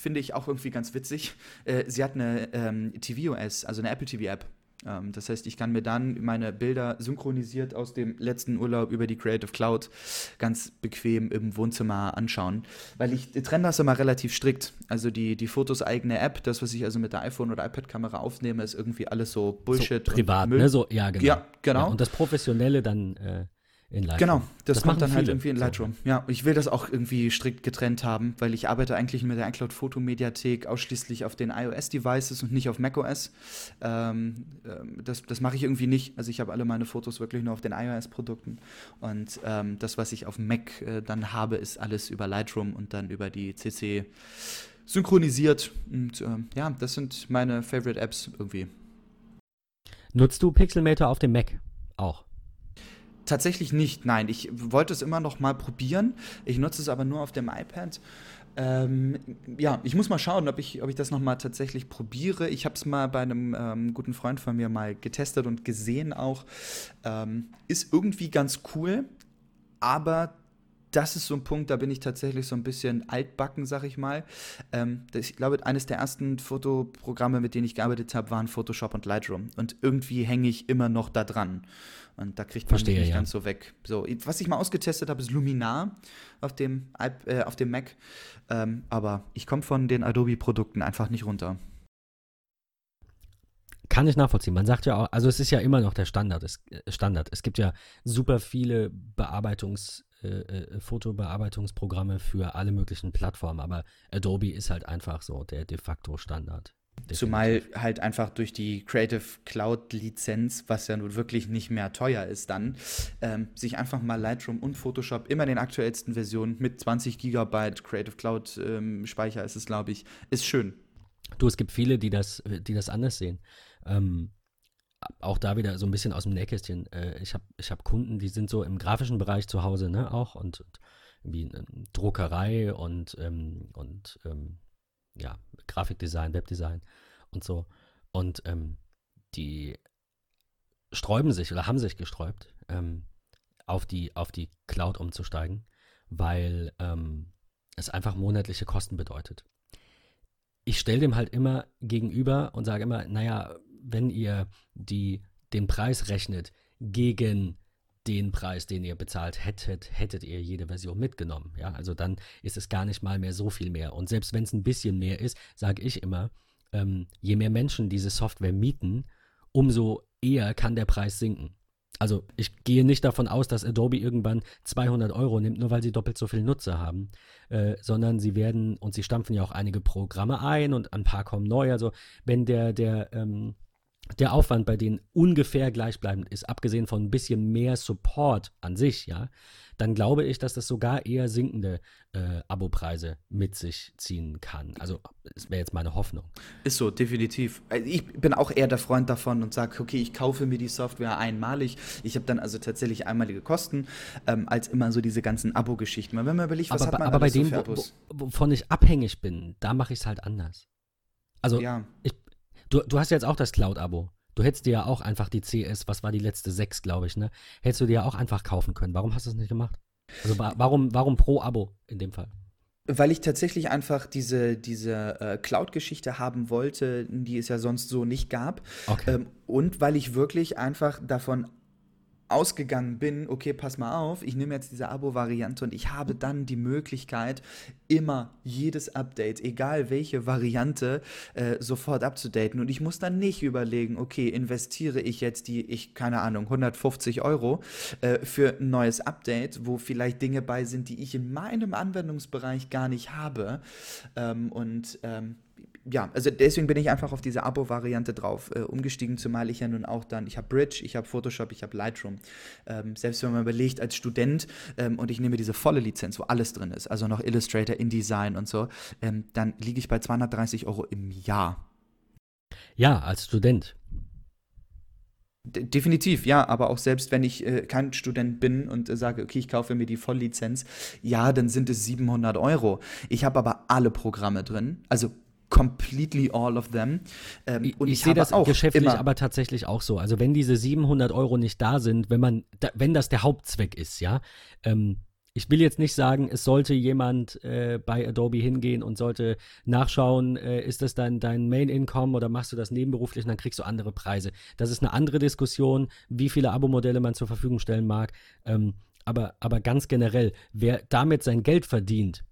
finde ich auch irgendwie ganz witzig. Äh, sie hat eine ähm, tvOS, also eine Apple TV App. Ähm, das heißt, ich kann mir dann meine Bilder synchronisiert aus dem letzten Urlaub über die Creative Cloud ganz bequem im Wohnzimmer anschauen. Weil ich trenne das immer relativ strikt. Also die, die Fotos eigene App, das, was ich also mit der iPhone- oder iPad-Kamera aufnehme, ist irgendwie alles so Bullshit. So privat, ne? So, ja, genau. Ja, genau. Ja, und das Professionelle dann. Äh in Lightroom. Genau, das, das kommt dann halt viele. halt irgendwie in Lightroom. So. Ja, ich will das auch irgendwie strikt getrennt haben, weil ich arbeite eigentlich mit der iCloud Fotomediathek ausschließlich auf den iOS-Devices und nicht auf macOS. Ähm, ähm, das das mache ich irgendwie nicht. Also ich habe alle meine Fotos wirklich nur auf den iOS-Produkten. Und ähm, das, was ich auf Mac äh, dann habe, ist alles über Lightroom und dann über die CC synchronisiert. Und ähm, ja, das sind meine Favorite Apps irgendwie. Nutzt du Pixelmator auf dem Mac auch? Tatsächlich nicht, nein. Ich wollte es immer noch mal probieren. Ich nutze es aber nur auf dem iPad. Ähm, ja, ich muss mal schauen, ob ich, ob ich das noch mal tatsächlich probiere. Ich habe es mal bei einem ähm, guten Freund von mir mal getestet und gesehen auch. Ähm, ist irgendwie ganz cool, aber das ist so ein Punkt, da bin ich tatsächlich so ein bisschen altbacken, sag ich mal. Ähm, ich glaube, eines der ersten Fotoprogramme, mit denen ich gearbeitet habe, waren Photoshop und Lightroom. Und irgendwie hänge ich immer noch da dran. Und da kriegt man Verstehe, mich nicht ja. ganz so weg. So, was ich mal ausgetestet habe, ist Luminar auf dem, äh, auf dem Mac. Ähm, aber ich komme von den Adobe-Produkten einfach nicht runter. Kann ich nachvollziehen. Man sagt ja auch, also es ist ja immer noch der Standard. Es, äh, Standard. es gibt ja super viele Bearbeitungs- äh, äh, Fotobearbeitungsprogramme für alle möglichen Plattformen, aber Adobe ist halt einfach so der de facto Standard. Definitiv. Zumal halt einfach durch die Creative Cloud Lizenz, was ja nun wirklich nicht mehr teuer ist, dann ähm, sich einfach mal Lightroom und Photoshop immer den aktuellsten Versionen mit 20 Gigabyte Creative Cloud ähm, Speicher ist es, glaube ich, ist schön. Du, es gibt viele, die das, die das anders sehen. Ähm, auch da wieder so ein bisschen aus dem Nähkästchen. Äh, ich habe ich hab Kunden, die sind so im grafischen Bereich zu Hause, ne, auch und, und irgendwie ähm, Druckerei und, ähm, und ähm, ja, Grafikdesign, Webdesign und so. Und ähm, die sträuben sich oder haben sich gesträubt, ähm, auf, die, auf die Cloud umzusteigen, weil ähm, es einfach monatliche Kosten bedeutet. Ich stelle dem halt immer gegenüber und sage immer, naja, wenn ihr die, den Preis rechnet gegen den Preis, den ihr bezahlt hättet, hättet ihr jede Version mitgenommen. Ja, also dann ist es gar nicht mal mehr so viel mehr. Und selbst wenn es ein bisschen mehr ist, sage ich immer, ähm, je mehr Menschen diese Software mieten, umso eher kann der Preis sinken. Also ich gehe nicht davon aus, dass Adobe irgendwann 200 Euro nimmt, nur weil sie doppelt so viele Nutzer haben, äh, sondern sie werden, und sie stampfen ja auch einige Programme ein und ein paar kommen neu. Also wenn der, der, ähm, der Aufwand bei denen ungefähr gleichbleibend ist, abgesehen von ein bisschen mehr Support an sich, ja, dann glaube ich, dass das sogar eher sinkende äh, Abopreise mit sich ziehen kann. Also, das wäre jetzt meine Hoffnung. Ist so, definitiv. Also, ich bin auch eher der Freund davon und sage, okay, ich kaufe mir die Software einmalig. Ich habe dann also tatsächlich einmalige Kosten, ähm, als immer so diese ganzen Abo-Geschichten. Wenn man überlegt, was aber, hat man aber bei dem, so wo, wovon ich abhängig bin, da mache ich es halt anders. Also, ja. ich, Du, du hast jetzt auch das Cloud-Abo. Du hättest dir ja auch einfach die CS, was war die letzte 6, glaube ich, ne? Hättest du dir ja auch einfach kaufen können. Warum hast du es nicht gemacht? Also warum, warum pro Abo in dem Fall? Weil ich tatsächlich einfach diese, diese äh, Cloud-Geschichte haben wollte, die es ja sonst so nicht gab. Okay. Ähm, und weil ich wirklich einfach davon ausgegangen bin, okay, pass mal auf, ich nehme jetzt diese Abo-Variante und ich habe dann die Möglichkeit, immer jedes Update, egal welche Variante, äh, sofort abzudaten. Und ich muss dann nicht überlegen, okay, investiere ich jetzt die, ich, keine Ahnung, 150 Euro äh, für ein neues Update, wo vielleicht Dinge bei sind, die ich in meinem Anwendungsbereich gar nicht habe. Ähm, und ähm, ja, also deswegen bin ich einfach auf diese Abo-Variante drauf äh, umgestiegen, zumal ich ja nun auch dann, ich habe Bridge, ich habe Photoshop, ich habe Lightroom. Ähm, selbst wenn man überlegt, als Student ähm, und ich nehme diese volle Lizenz, wo alles drin ist, also noch Illustrator, InDesign und so, ähm, dann liege ich bei 230 Euro im Jahr. Ja, als Student. Definitiv, ja, aber auch selbst wenn ich äh, kein Student bin und äh, sage, okay, ich kaufe mir die Volllizenz, ja, dann sind es 700 Euro. Ich habe aber alle Programme drin, also completely all of them. Ähm, und ich, ich sehe das auch geschäftlich aber tatsächlich auch so. Also wenn diese 700 Euro nicht da sind, wenn man, da, wenn das der Hauptzweck ist, ja, ähm, ich will jetzt nicht sagen, es sollte jemand äh, bei Adobe hingehen und sollte nachschauen, äh, ist das dein, dein Main Income oder machst du das nebenberuflich und dann kriegst du andere Preise. Das ist eine andere Diskussion, wie viele Abo-Modelle man zur Verfügung stellen mag. Ähm, aber, aber ganz generell, wer damit sein Geld verdient,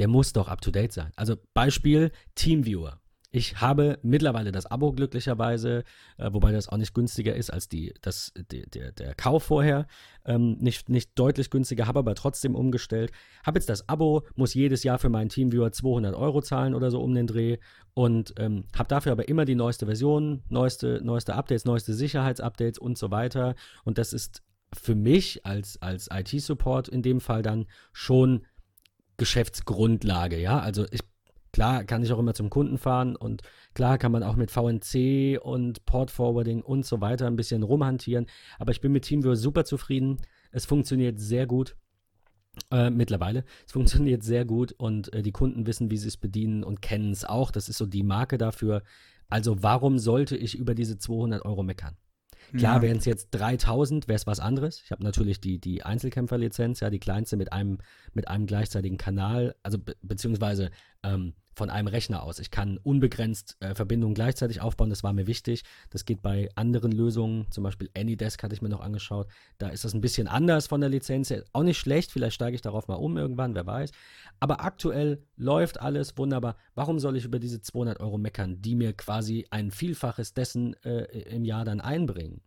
der muss doch up-to-date sein. Also Beispiel Teamviewer. Ich habe mittlerweile das Abo glücklicherweise, äh, wobei das auch nicht günstiger ist als die, das, die, der, der Kauf vorher. Ähm, nicht, nicht deutlich günstiger, habe aber trotzdem umgestellt. Habe jetzt das Abo, muss jedes Jahr für meinen Teamviewer 200 Euro zahlen oder so um den Dreh und ähm, habe dafür aber immer die neueste Version, neueste, neueste Updates, neueste Sicherheitsupdates und so weiter. Und das ist für mich als, als IT-Support in dem Fall dann schon Geschäftsgrundlage, ja. Also ich, klar kann ich auch immer zum Kunden fahren und klar kann man auch mit VNC und Port Forwarding und so weiter ein bisschen rumhantieren, aber ich bin mit TeamViewer super zufrieden. Es funktioniert sehr gut. Äh, mittlerweile. Es funktioniert sehr gut und äh, die Kunden wissen, wie sie es bedienen und kennen es auch. Das ist so die Marke dafür. Also warum sollte ich über diese 200 Euro meckern? Klar, ja. wären es jetzt 3000, wäre es was anderes. Ich habe natürlich die, die Einzelkämpferlizenz, ja, die kleinste mit einem, mit einem gleichzeitigen Kanal, also be beziehungsweise ähm, von einem Rechner aus. Ich kann unbegrenzt äh, Verbindungen gleichzeitig aufbauen, das war mir wichtig. Das geht bei anderen Lösungen, zum Beispiel AnyDesk hatte ich mir noch angeschaut. Da ist das ein bisschen anders von der Lizenz. Auch nicht schlecht, vielleicht steige ich darauf mal um irgendwann, wer weiß. Aber aktuell läuft alles wunderbar. Warum soll ich über diese 200 Euro meckern, die mir quasi ein Vielfaches dessen äh, im Jahr dann einbringen?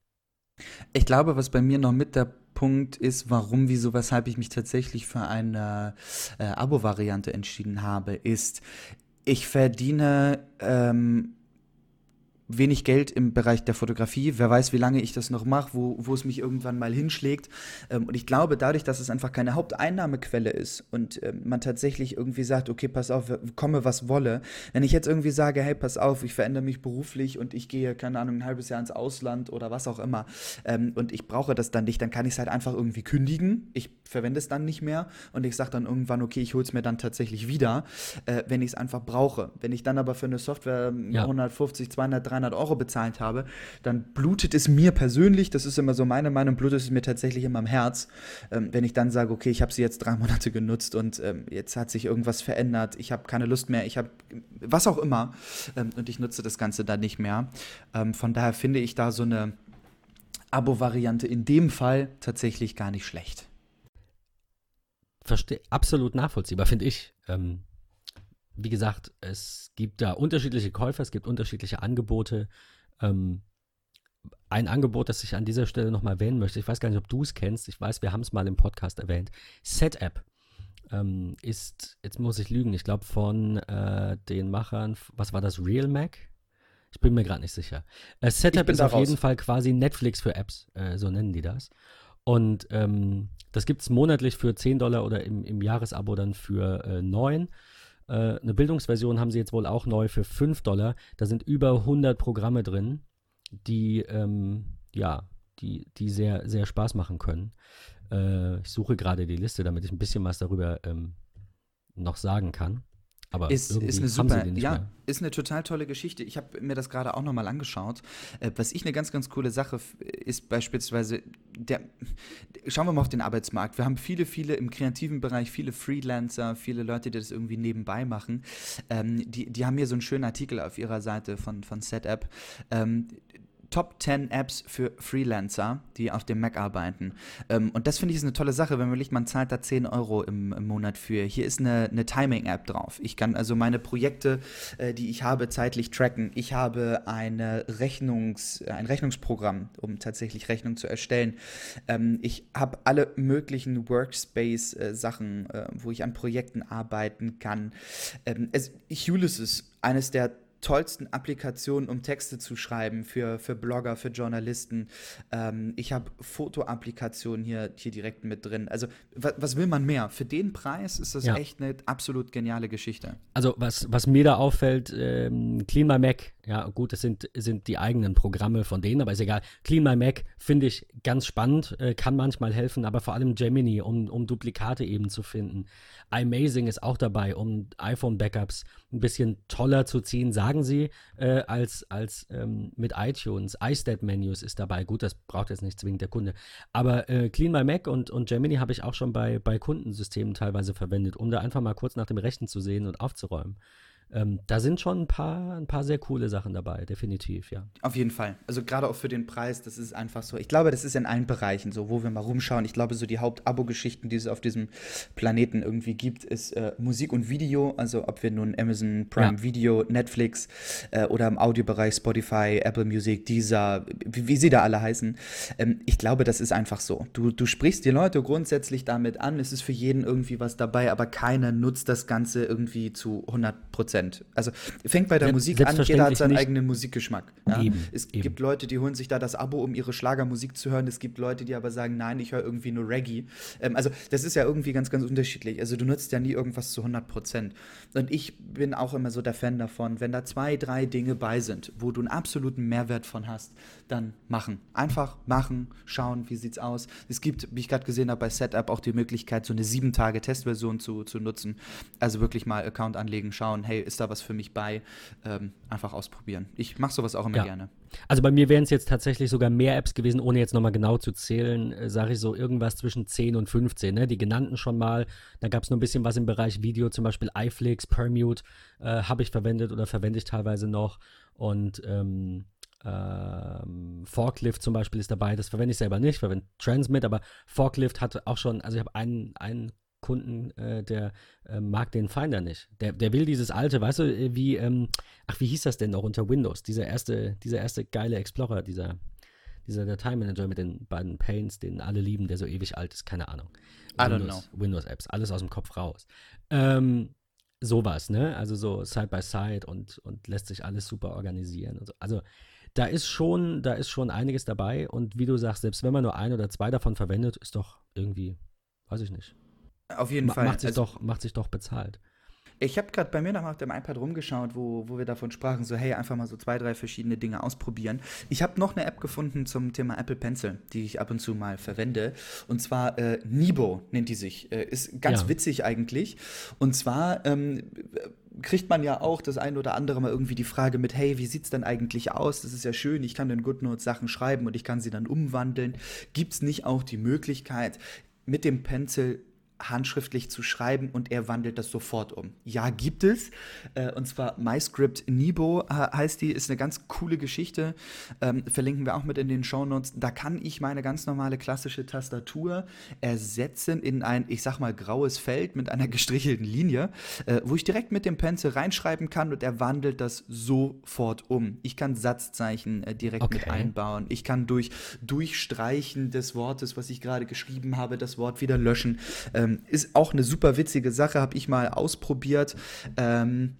Ich glaube, was bei mir noch mit der Punkt ist, warum, wieso, weshalb ich mich tatsächlich für eine äh, Abo-Variante entschieden habe, ist, ich verdiene ähm, wenig Geld im Bereich der Fotografie. Wer weiß, wie lange ich das noch mache, wo, wo es mich irgendwann mal hinschlägt. Ähm, und ich glaube, dadurch, dass es einfach keine Haupteinnahmequelle ist und ähm, man tatsächlich irgendwie sagt, okay, pass auf, komme was wolle. Wenn ich jetzt irgendwie sage, hey, pass auf, ich verändere mich beruflich und ich gehe, keine Ahnung, ein halbes Jahr ins Ausland oder was auch immer ähm, und ich brauche das dann nicht, dann kann ich es halt einfach irgendwie kündigen. Ich verwende es dann nicht mehr und ich sage dann irgendwann, okay, ich hole es mir dann tatsächlich wieder, äh, wenn ich es einfach brauche. Wenn ich dann aber für eine Software ja. 150, 200, 300 300 Euro bezahlt habe, dann blutet es mir persönlich, das ist immer so meine Meinung, blutet es mir tatsächlich immer am Herz, ähm, wenn ich dann sage, okay, ich habe sie jetzt drei Monate genutzt und ähm, jetzt hat sich irgendwas verändert, ich habe keine Lust mehr, ich habe was auch immer ähm, und ich nutze das Ganze dann nicht mehr. Ähm, von daher finde ich da so eine Abo-Variante in dem Fall tatsächlich gar nicht schlecht. Verstehe, absolut nachvollziehbar, finde ich. Ähm, wie gesagt, es gibt da unterschiedliche Käufer, es gibt unterschiedliche Angebote. Ähm, ein Angebot, das ich an dieser Stelle nochmal erwähnen möchte, ich weiß gar nicht, ob du es kennst, ich weiß, wir haben es mal im Podcast erwähnt. SetApp ähm, ist, jetzt muss ich lügen, ich glaube von äh, den Machern, was war das, Real Mac? Ich bin mir gerade nicht sicher. Äh, Setup ist auf raus. jeden Fall quasi Netflix für Apps, äh, so nennen die das. Und ähm, das gibt es monatlich für 10 Dollar oder im, im Jahresabo dann für äh, 9. Äh, eine Bildungsversion haben sie jetzt wohl auch neu für 5 Dollar. Da sind über 100 Programme drin, die, ähm, ja, die, die sehr, sehr Spaß machen können. Äh, ich suche gerade die Liste, damit ich ein bisschen was darüber ähm, noch sagen kann. Aber ist, ist eine super, ja, mehr. ist eine total tolle Geschichte. Ich habe mir das gerade auch nochmal angeschaut. Äh, was ich eine ganz, ganz coole Sache ist beispielsweise, der, schauen wir mal auf den Arbeitsmarkt. Wir haben viele, viele im kreativen Bereich, viele Freelancer, viele Leute, die das irgendwie nebenbei machen. Ähm, die, die haben hier so einen schönen Artikel auf ihrer Seite von, von Setup. Ähm, Top 10 Apps für Freelancer, die auf dem Mac arbeiten. Ähm, und das finde ich ist eine tolle Sache, wenn man liegt, man zahlt da 10 Euro im, im Monat für. Hier ist eine, eine Timing-App drauf. Ich kann also meine Projekte, äh, die ich habe, zeitlich tracken. Ich habe eine Rechnungs, ein Rechnungsprogramm, um tatsächlich Rechnungen zu erstellen. Ähm, ich habe alle möglichen Workspace-Sachen, äh, äh, wo ich an Projekten arbeiten kann. Ähm, es, Ulysses, eines der tollsten Applikationen, um Texte zu schreiben für, für Blogger, für Journalisten. Ähm, ich habe Fotoapplikationen hier, hier direkt mit drin. Also, was, was, will man mehr? Für den Preis ist das ja. echt eine absolut geniale Geschichte. Also, was, was mir da auffällt, ähm, Clean My Mac, ja, gut, das sind, sind die eigenen Programme von denen, aber ist egal. Clean My Mac finde ich ganz spannend, äh, kann manchmal helfen, aber vor allem Gemini, um, um Duplikate eben zu finden. iMazing ist auch dabei, um iPhone-Backups ein bisschen toller zu ziehen, sagen sie, äh, als, als ähm, mit iTunes. iStat-Menus ist dabei. Gut, das braucht jetzt nicht zwingend der Kunde. Aber äh, Clean My Mac und, und Gemini habe ich auch schon bei, bei Kundensystemen teilweise verwendet, um da einfach mal kurz nach dem Rechten zu sehen und aufzuräumen ähm, da sind schon ein paar, ein paar sehr coole Sachen dabei, definitiv, ja. Auf jeden Fall. Also gerade auch für den Preis, das ist einfach so. Ich glaube, das ist in allen Bereichen so, wo wir mal rumschauen. Ich glaube, so die Haupt-Abo-Geschichten, die es auf diesem Planeten irgendwie gibt, ist äh, Musik und Video. Also ob wir nun Amazon Prime ja. Video, Netflix äh, oder im Audiobereich Spotify, Apple Music, Deezer, wie, wie sie da alle heißen. Ähm, ich glaube, das ist einfach so. Du, du sprichst die Leute grundsätzlich damit an. Es ist für jeden irgendwie was dabei, aber keiner nutzt das Ganze irgendwie zu 100 Prozent. Prozent. Also fängt bei der Selbst, Musik an, jeder hat seinen nicht. eigenen Musikgeschmack. Ja? Eben, es eben. gibt Leute, die holen sich da das Abo, um ihre Schlagermusik zu hören. Es gibt Leute, die aber sagen, nein, ich höre irgendwie nur Reggae. Ähm, also das ist ja irgendwie ganz, ganz unterschiedlich. Also du nutzt ja nie irgendwas zu 100 Prozent. Und ich bin auch immer so der Fan davon, wenn da zwei, drei Dinge bei sind, wo du einen absoluten Mehrwert von hast, dann machen. Einfach machen, schauen, wie sieht's aus. Es gibt, wie ich gerade gesehen habe, bei Setup auch die Möglichkeit, so eine sieben Tage Testversion zu, zu nutzen. Also wirklich mal Account anlegen, schauen, hey, ist da was für mich bei? Ähm, einfach ausprobieren. Ich mache sowas auch immer ja. gerne. Also bei mir wären es jetzt tatsächlich sogar mehr Apps gewesen, ohne jetzt nochmal genau zu zählen, äh, sage ich so irgendwas zwischen 10 und 15. Ne? Die genannten schon mal. Da gab es noch ein bisschen was im Bereich Video, zum Beispiel iFlix, Permute äh, habe ich verwendet oder verwende ich teilweise noch. Und ähm, ähm, Forklift zum Beispiel ist dabei, das verwende ich selber nicht, verwende Transmit, aber Forklift hat auch schon, also ich habe einen, einen Kunden, äh, der äh, mag den Finder nicht. Der, der will dieses alte, weißt du, äh, wie, ähm, ach, wie hieß das denn noch unter Windows? Dieser erste, dieser erste geile Explorer, dieser, dieser Dateimanager mit den beiden Panes, den alle lieben, der so ewig alt ist, keine Ahnung. I don't know. Windows-Apps, alles aus dem Kopf raus. Ähm, sowas, ne? Also so Side by Side und, und lässt sich alles super organisieren und so. Also da ist schon, da ist schon einiges dabei und wie du sagst, selbst wenn man nur ein oder zwei davon verwendet, ist doch irgendwie, weiß ich nicht. Auf jeden Ma Fall. Macht sich, also, doch, macht sich doch bezahlt. Ich habe gerade bei mir noch auf dem iPad rumgeschaut, wo, wo wir davon sprachen, so hey, einfach mal so zwei, drei verschiedene Dinge ausprobieren. Ich habe noch eine App gefunden zum Thema Apple Pencil, die ich ab und zu mal verwende. Und zwar äh, Nibo nennt die sich. Äh, ist ganz ja. witzig eigentlich. Und zwar ähm, kriegt man ja auch das ein oder andere Mal irgendwie die Frage mit, hey, wie sieht es denn eigentlich aus? Das ist ja schön, ich kann in GoodNotes Sachen schreiben und ich kann sie dann umwandeln. Gibt es nicht auch die Möglichkeit, mit dem Pencil handschriftlich zu schreiben und er wandelt das sofort um. Ja, gibt es. Äh, und zwar MyScript Nibo äh, heißt die, ist eine ganz coole Geschichte. Ähm, verlinken wir auch mit in den Shownotes. Da kann ich meine ganz normale klassische Tastatur ersetzen in ein, ich sag mal, graues Feld mit einer gestrichelten Linie, äh, wo ich direkt mit dem Pencil reinschreiben kann und er wandelt das sofort um. Ich kann Satzzeichen äh, direkt okay. mit einbauen. Ich kann durch Durchstreichen des Wortes, was ich gerade geschrieben habe, das Wort wieder löschen. Ähm, ist auch eine super witzige Sache, habe ich mal ausprobiert. Ähm,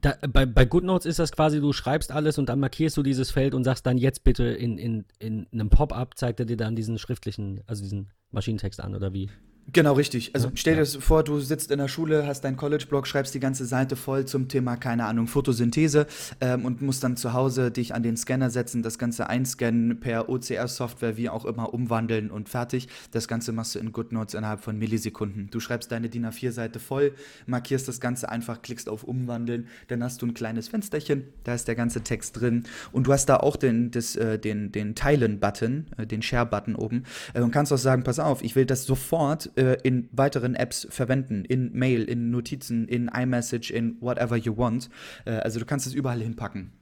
da, bei, bei GoodNotes ist das quasi, du schreibst alles und dann markierst du dieses Feld und sagst dann jetzt bitte in, in, in einem Pop-up, zeigt er dir dann diesen schriftlichen, also diesen Maschinentext an oder wie? Genau, richtig. Also stell dir das vor, du sitzt in der Schule, hast deinen College-Blog, schreibst die ganze Seite voll zum Thema, keine Ahnung, Photosynthese ähm, und musst dann zu Hause dich an den Scanner setzen, das Ganze einscannen, per OCR-Software, wie auch immer, umwandeln und fertig. Das Ganze machst du in GoodNotes innerhalb von Millisekunden. Du schreibst deine DIN A4-Seite voll, markierst das Ganze einfach, klickst auf Umwandeln, dann hast du ein kleines Fensterchen, da ist der ganze Text drin und du hast da auch den, das, äh, den, den Teilen-Button, äh, den Share-Button oben äh, und kannst auch sagen, pass auf, ich will das sofort äh, in weiteren Apps verwenden, in Mail, in Notizen, in iMessage, in whatever you want. Äh, also du kannst es überall hinpacken.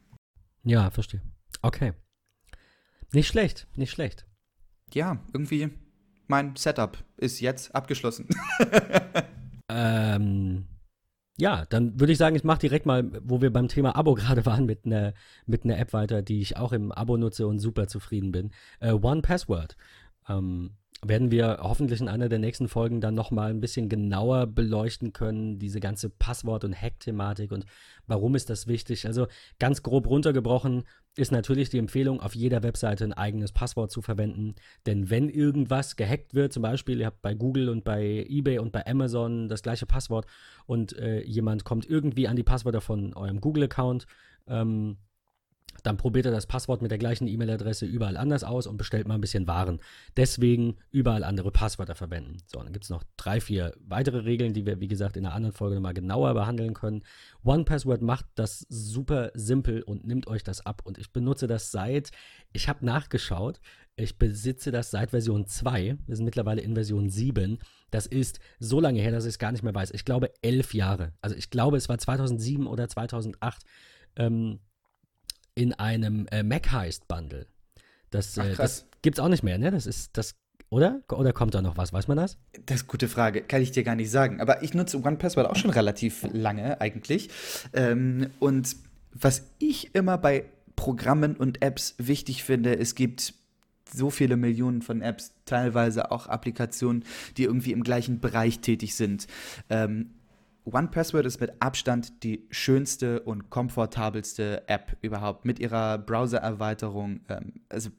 Ja, verstehe. Okay. Nicht schlecht, nicht schlecht. Ja, irgendwie mein Setup ist jetzt abgeschlossen. ähm, ja, dann würde ich sagen, ich mache direkt mal, wo wir beim Thema Abo gerade waren, mit einer mit einer App weiter, die ich auch im Abo nutze und super zufrieden bin. Äh, One Password. Ähm, werden wir hoffentlich in einer der nächsten Folgen dann nochmal ein bisschen genauer beleuchten können, diese ganze Passwort- und Hack-Thematik und warum ist das wichtig. Also ganz grob runtergebrochen ist natürlich die Empfehlung, auf jeder Webseite ein eigenes Passwort zu verwenden. Denn wenn irgendwas gehackt wird, zum Beispiel, ihr habt bei Google und bei eBay und bei Amazon das gleiche Passwort und äh, jemand kommt irgendwie an die Passwörter von eurem Google-Account, ähm, dann probiert er das Passwort mit der gleichen E-Mail-Adresse überall anders aus und bestellt mal ein bisschen Waren. Deswegen überall andere Passwörter verwenden. So, dann gibt es noch drei, vier weitere Regeln, die wir, wie gesagt, in einer anderen Folge nochmal genauer behandeln können. OnePassword macht das super simpel und nimmt euch das ab. Und ich benutze das seit, ich habe nachgeschaut, ich besitze das seit Version 2. Wir sind mittlerweile in Version 7. Das ist so lange her, dass ich es gar nicht mehr weiß. Ich glaube elf Jahre. Also ich glaube, es war 2007 oder 2008. Ähm, in einem äh, Mac Heist Bundle. Das, äh, das gibt's auch nicht mehr, ne? Das ist das oder? Oder kommt da noch was? Weiß man das? Das ist eine gute Frage. Kann ich dir gar nicht sagen. Aber ich nutze OnePassword auch schon relativ lange eigentlich. Ähm, und was ich immer bei Programmen und Apps wichtig finde, es gibt so viele Millionen von Apps, teilweise auch Applikationen, die irgendwie im gleichen Bereich tätig sind. Ähm, OnePassword ist mit Abstand die schönste und komfortabelste App überhaupt mit ihrer Browser-Erweiterung. Ähm, also,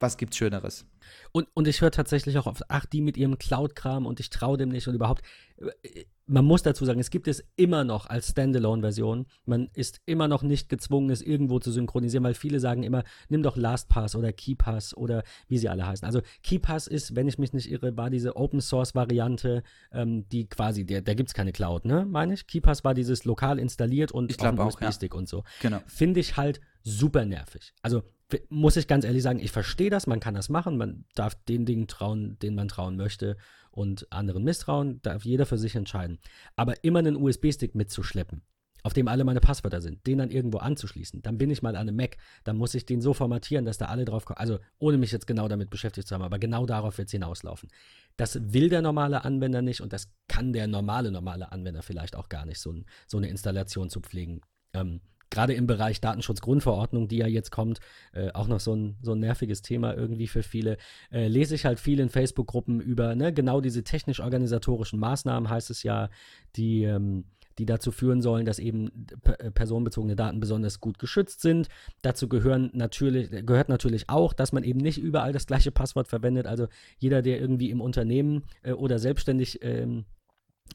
was gibt's Schöneres? Und, und ich höre tatsächlich auch auf, ach, die mit ihrem Cloud-Kram und ich traue dem nicht und überhaupt. Äh, man muss dazu sagen, es gibt es immer noch als Standalone-Version. Man ist immer noch nicht gezwungen, es irgendwo zu synchronisieren, weil viele sagen immer, nimm doch LastPass oder KeyPass oder wie sie alle heißen. Also KeyPass ist, wenn ich mich nicht irre, war diese Open-Source-Variante, ähm, die quasi, der, da gibt es keine Cloud, ne, meine ich? KeyPass war dieses lokal installiert und ich auf USB-Stick ja. und so. Genau. Finde ich halt super nervig. Also muss ich ganz ehrlich sagen, ich verstehe das, man kann das machen, man darf den Dingen trauen, denen man trauen möchte und anderen misstrauen, darf jeder für sich entscheiden. Aber immer einen USB-Stick mitzuschleppen, auf dem alle meine Passwörter sind, den dann irgendwo anzuschließen, dann bin ich mal an einem Mac, dann muss ich den so formatieren, dass da alle drauf kommen. Also ohne mich jetzt genau damit beschäftigt zu haben, aber genau darauf wird es hinauslaufen. Das will der normale Anwender nicht und das kann der normale, normale Anwender vielleicht auch gar nicht, so, ein, so eine Installation zu pflegen. Ähm, gerade im Bereich Datenschutzgrundverordnung, die ja jetzt kommt, äh, auch noch so ein, so ein nerviges Thema irgendwie für viele, äh, lese ich halt viel in Facebook-Gruppen über ne, genau diese technisch-organisatorischen Maßnahmen, heißt es ja, die, ähm, die dazu führen sollen, dass eben äh, personenbezogene Daten besonders gut geschützt sind. Dazu gehören natürlich, gehört natürlich auch, dass man eben nicht überall das gleiche Passwort verwendet. Also jeder, der irgendwie im Unternehmen äh, oder selbstständig ähm,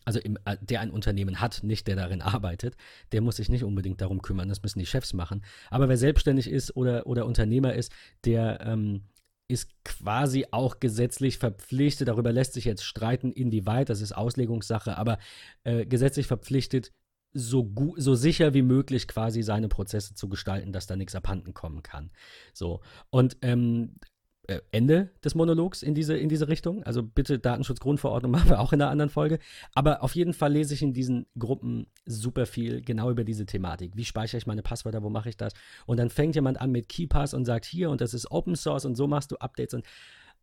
also im, äh, der ein Unternehmen hat, nicht der darin arbeitet, der muss sich nicht unbedingt darum kümmern, das müssen die Chefs machen. Aber wer selbstständig ist oder, oder Unternehmer ist, der ähm, ist quasi auch gesetzlich verpflichtet, darüber lässt sich jetzt streiten, inwieweit, das ist Auslegungssache, aber äh, gesetzlich verpflichtet, so, so sicher wie möglich quasi seine Prozesse zu gestalten, dass da nichts abhanden kommen kann. So. Und ähm, äh, Ende des Monologs in diese, in diese Richtung. Also bitte Datenschutzgrundverordnung machen wir auch in einer anderen Folge. Aber auf jeden Fall lese ich in diesen Gruppen super viel genau über diese Thematik. Wie speichere ich meine Passwörter, wo mache ich das? Und dann fängt jemand an mit KeyPass und sagt hier und das ist Open Source und so machst du Updates und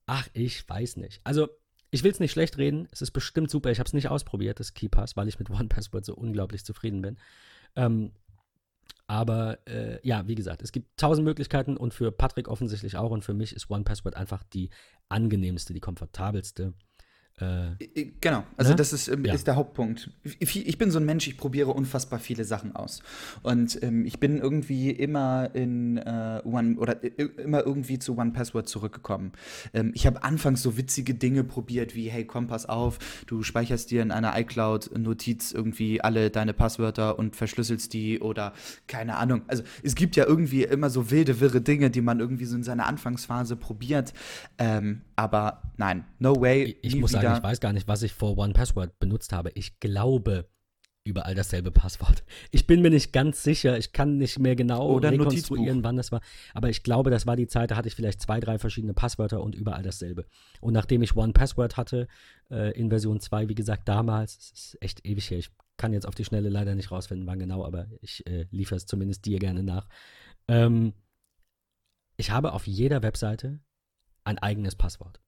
ach, ich weiß nicht. Also ich will es nicht schlecht reden, es ist bestimmt super. Ich habe es nicht ausprobiert, das KeyPass, weil ich mit OnePassword so unglaublich zufrieden bin. Ähm, aber äh, ja, wie gesagt, es gibt tausend Möglichkeiten und für Patrick offensichtlich auch und für mich ist OnePassword einfach die angenehmste, die komfortabelste. Äh, genau, also ne? das ist, ähm, ja. ist der Hauptpunkt. Ich, ich, bin so ein Mensch, ich probiere unfassbar viele Sachen aus. Und ähm, ich bin irgendwie immer in äh, One oder äh, immer irgendwie zu One Password zurückgekommen. Ähm, ich habe anfangs so witzige Dinge probiert, wie, hey, komm, pass auf, du speicherst dir in einer iCloud-Notiz irgendwie alle deine Passwörter und verschlüsselst die oder keine Ahnung. Also es gibt ja irgendwie immer so wilde, wirre Dinge, die man irgendwie so in seiner Anfangsphase probiert. Ähm, aber nein, no way. Ich, ich muss sagen, ich weiß gar nicht, was ich vor One Password benutzt habe. Ich glaube überall dasselbe Passwort. Ich bin mir nicht ganz sicher, ich kann nicht mehr genau Oder rekonstruieren, wann das war, aber ich glaube, das war die Zeit, da hatte ich vielleicht zwei, drei verschiedene Passwörter und überall dasselbe. Und nachdem ich One Password hatte, äh, in Version 2, wie gesagt, damals, es ist echt ewig her, ich kann jetzt auf die Schnelle leider nicht rausfinden, wann genau, aber ich äh, liefere es zumindest dir gerne nach. Ähm, ich habe auf jeder Webseite ein eigenes Passwort.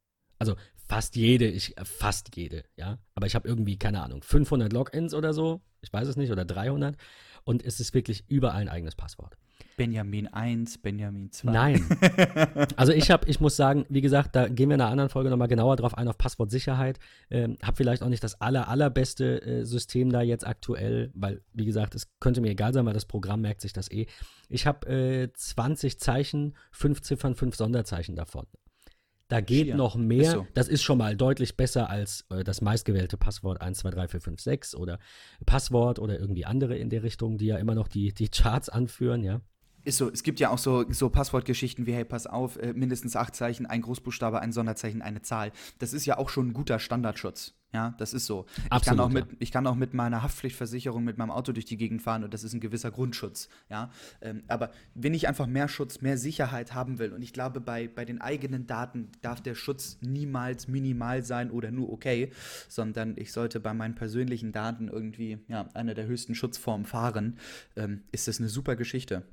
Also fast jede, ich, fast jede, ja. Aber ich habe irgendwie, keine Ahnung, 500 Logins oder so, ich weiß es nicht, oder 300. Und es ist wirklich überall ein eigenes Passwort. Benjamin 1, Benjamin 2. Nein. Also ich habe, ich muss sagen, wie gesagt, da gehen wir in einer anderen Folge nochmal genauer drauf ein, auf Passwortsicherheit. Ähm, habe vielleicht auch nicht das aller, allerbeste äh, System da jetzt aktuell, weil, wie gesagt, es könnte mir egal sein, weil das Programm merkt sich das eh. Ich habe äh, 20 Zeichen, 5 Ziffern, 5 Sonderzeichen davon. Da geht Schier. noch mehr. Ist so. Das ist schon mal deutlich besser als äh, das meistgewählte Passwort 123456 oder Passwort oder irgendwie andere in der Richtung, die ja immer noch die, die Charts anführen, ja. Ist so, es gibt ja auch so, so Passwortgeschichten wie, hey, pass auf, äh, mindestens acht Zeichen, ein Großbuchstabe, ein Sonderzeichen, eine Zahl. Das ist ja auch schon ein guter Standardschutz. Ja, das ist so. Absolut, ich, kann auch mit, ja. ich kann auch mit meiner Haftpflichtversicherung mit meinem Auto durch die Gegend fahren und das ist ein gewisser Grundschutz. Ja, ähm, aber wenn ich einfach mehr Schutz, mehr Sicherheit haben will und ich glaube, bei, bei den eigenen Daten darf der Schutz niemals minimal sein oder nur okay, sondern ich sollte bei meinen persönlichen Daten irgendwie ja, eine der höchsten Schutzformen fahren, ähm, ist das eine super Geschichte.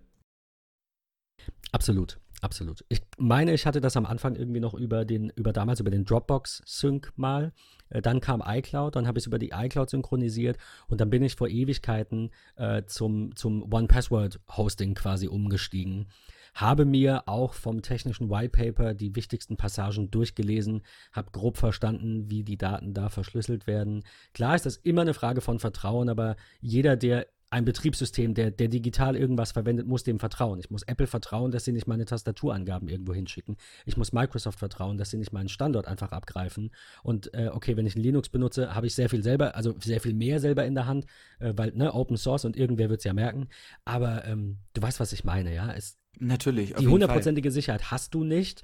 Absolut, absolut. Ich meine, ich hatte das am Anfang irgendwie noch über den, über damals über den Dropbox-Sync mal. Äh, dann kam iCloud, dann habe ich es über die iCloud synchronisiert und dann bin ich vor Ewigkeiten äh, zum, zum One-Password-Hosting quasi umgestiegen. Habe mir auch vom technischen Whitepaper die wichtigsten Passagen durchgelesen, habe grob verstanden, wie die Daten da verschlüsselt werden. Klar ist das immer eine Frage von Vertrauen, aber jeder, der ein Betriebssystem, der, der digital irgendwas verwendet, muss dem vertrauen. Ich muss Apple vertrauen, dass sie nicht meine Tastaturangaben irgendwo hinschicken. Ich muss Microsoft vertrauen, dass sie nicht meinen Standort einfach abgreifen. Und äh, okay, wenn ich ein Linux benutze, habe ich sehr viel selber, also sehr viel mehr selber in der Hand, äh, weil, ne, Open Source und irgendwer wird es ja merken. Aber ähm, du weißt, was ich meine, ja? Es, Natürlich. Die hundertprozentige Sicherheit hast du nicht.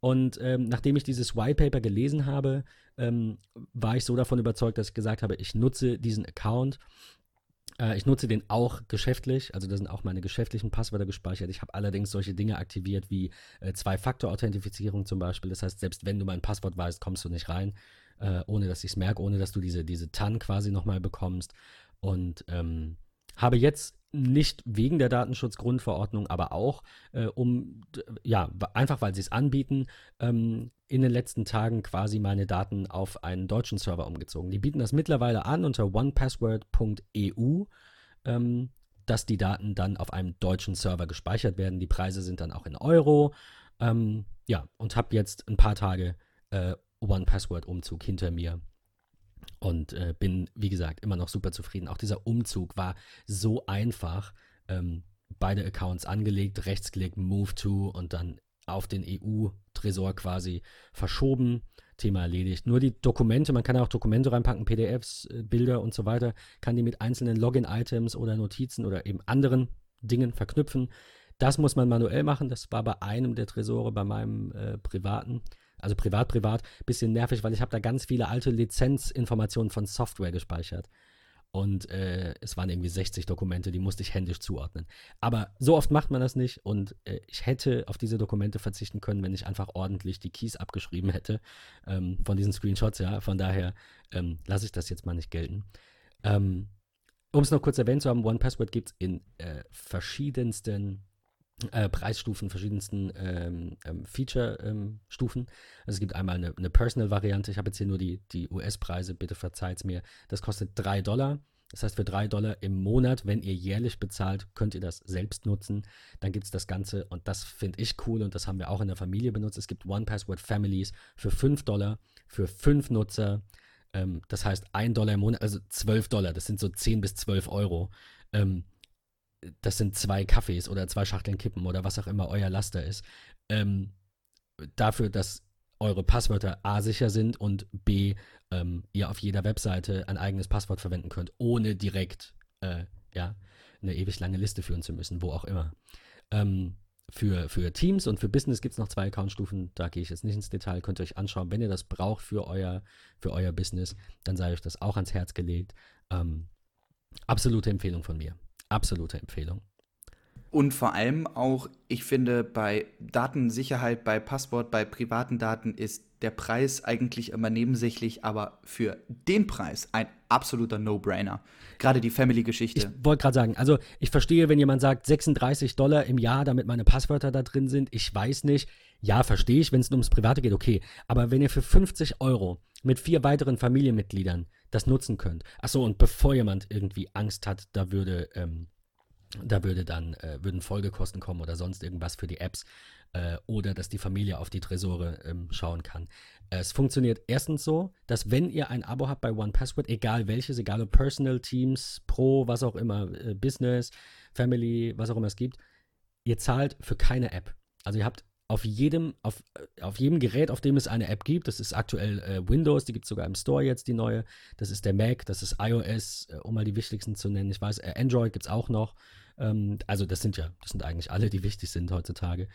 Und ähm, nachdem ich dieses White Paper gelesen habe, ähm, war ich so davon überzeugt, dass ich gesagt habe, ich nutze diesen Account äh, ich nutze den auch geschäftlich, also da sind auch meine geschäftlichen Passwörter gespeichert. Ich habe allerdings solche Dinge aktiviert wie äh, Zwei-Faktor-Authentifizierung zum Beispiel. Das heißt, selbst wenn du mein Passwort weißt, kommst du nicht rein, äh, ohne dass ich es merke, ohne dass du diese, diese TAN quasi nochmal bekommst. Und ähm, habe jetzt nicht wegen der Datenschutzgrundverordnung, aber auch äh, um, ja, einfach weil sie es anbieten, ähm, in den letzten Tagen quasi meine Daten auf einen deutschen Server umgezogen. Die bieten das mittlerweile an unter onepassword.eu, ähm, dass die Daten dann auf einem deutschen Server gespeichert werden. Die Preise sind dann auch in Euro. Ähm, ja, und habe jetzt ein paar Tage äh, One-Password-Umzug hinter mir und äh, bin, wie gesagt, immer noch super zufrieden. Auch dieser Umzug war so einfach. Ähm, beide Accounts angelegt, rechts geklickt, Move to und dann auf den EU-Tresor quasi verschoben. Thema erledigt. Nur die Dokumente, man kann auch Dokumente reinpacken, PDFs, äh, Bilder und so weiter, kann die mit einzelnen Login-Items oder Notizen oder eben anderen Dingen verknüpfen. Das muss man manuell machen. Das war bei einem der Tresore, bei meinem äh, privaten also privat, privat, bisschen nervig, weil ich habe da ganz viele alte Lizenzinformationen von Software gespeichert. Und äh, es waren irgendwie 60 Dokumente, die musste ich händisch zuordnen. Aber so oft macht man das nicht und äh, ich hätte auf diese Dokumente verzichten können, wenn ich einfach ordentlich die Keys abgeschrieben hätte ähm, von diesen Screenshots. Ja, von daher ähm, lasse ich das jetzt mal nicht gelten. Ähm, um es noch kurz erwähnt zu haben, OnePassword gibt es in äh, verschiedensten äh, Preisstufen, verschiedensten ähm, ähm, Feature-Stufen. Ähm, also es gibt einmal eine, eine Personal-Variante. Ich habe jetzt hier nur die, die US-Preise, bitte verzeiht es mir. Das kostet 3 Dollar. Das heißt, für 3 Dollar im Monat, wenn ihr jährlich bezahlt, könnt ihr das selbst nutzen. Dann gibt es das Ganze und das finde ich cool und das haben wir auch in der Familie benutzt. Es gibt One Password Families für 5 Dollar, für 5 Nutzer. Ähm, das heißt 1 Dollar im Monat, also 12 Dollar. Das sind so 10 bis 12 Euro. Ähm, das sind zwei Kaffees oder zwei Schachteln Kippen oder was auch immer euer Laster ist, ähm, dafür, dass eure Passwörter A sicher sind und B, ähm, ihr auf jeder Webseite ein eigenes Passwort verwenden könnt, ohne direkt äh, ja, eine ewig lange Liste führen zu müssen, wo auch immer. Ähm, für, für Teams und für Business gibt es noch zwei Accountstufen, da gehe ich jetzt nicht ins Detail, könnt ihr euch anschauen. Wenn ihr das braucht für euer, für euer Business, dann sei euch das auch ans Herz gelegt. Ähm, absolute Empfehlung von mir absolute Empfehlung. Und vor allem auch, ich finde, bei Datensicherheit, bei Passwort, bei privaten Daten ist der Preis eigentlich immer nebensächlich, aber für den Preis ein absoluter No-Brainer. Gerade die Family-Geschichte. Ich wollte gerade sagen, also ich verstehe, wenn jemand sagt 36 Dollar im Jahr, damit meine Passwörter da drin sind. Ich weiß nicht. Ja, verstehe ich, wenn es ums Private geht, okay. Aber wenn ihr für 50 Euro mit vier weiteren Familienmitgliedern das nutzen könnt. Achso, und bevor jemand irgendwie Angst hat, da würde, ähm, da würde dann, äh, würden Folgekosten kommen oder sonst irgendwas für die Apps äh, oder dass die Familie auf die Tresore ähm, schauen kann. Es funktioniert erstens so, dass wenn ihr ein Abo habt bei OnePassword, egal welches, egal ob Personal, Teams, Pro, was auch immer, äh, Business, Family, was auch immer es gibt, ihr zahlt für keine App. Also ihr habt auf jedem, auf, äh, auf jedem Gerät, auf dem es eine App gibt, das ist aktuell äh, Windows, die gibt es sogar im Store jetzt, die neue, das ist der Mac, das ist iOS, äh, um mal die wichtigsten zu nennen. Ich weiß, äh, Android gibt es auch noch. Ähm, also das sind ja, das sind eigentlich alle, die wichtig sind heutzutage.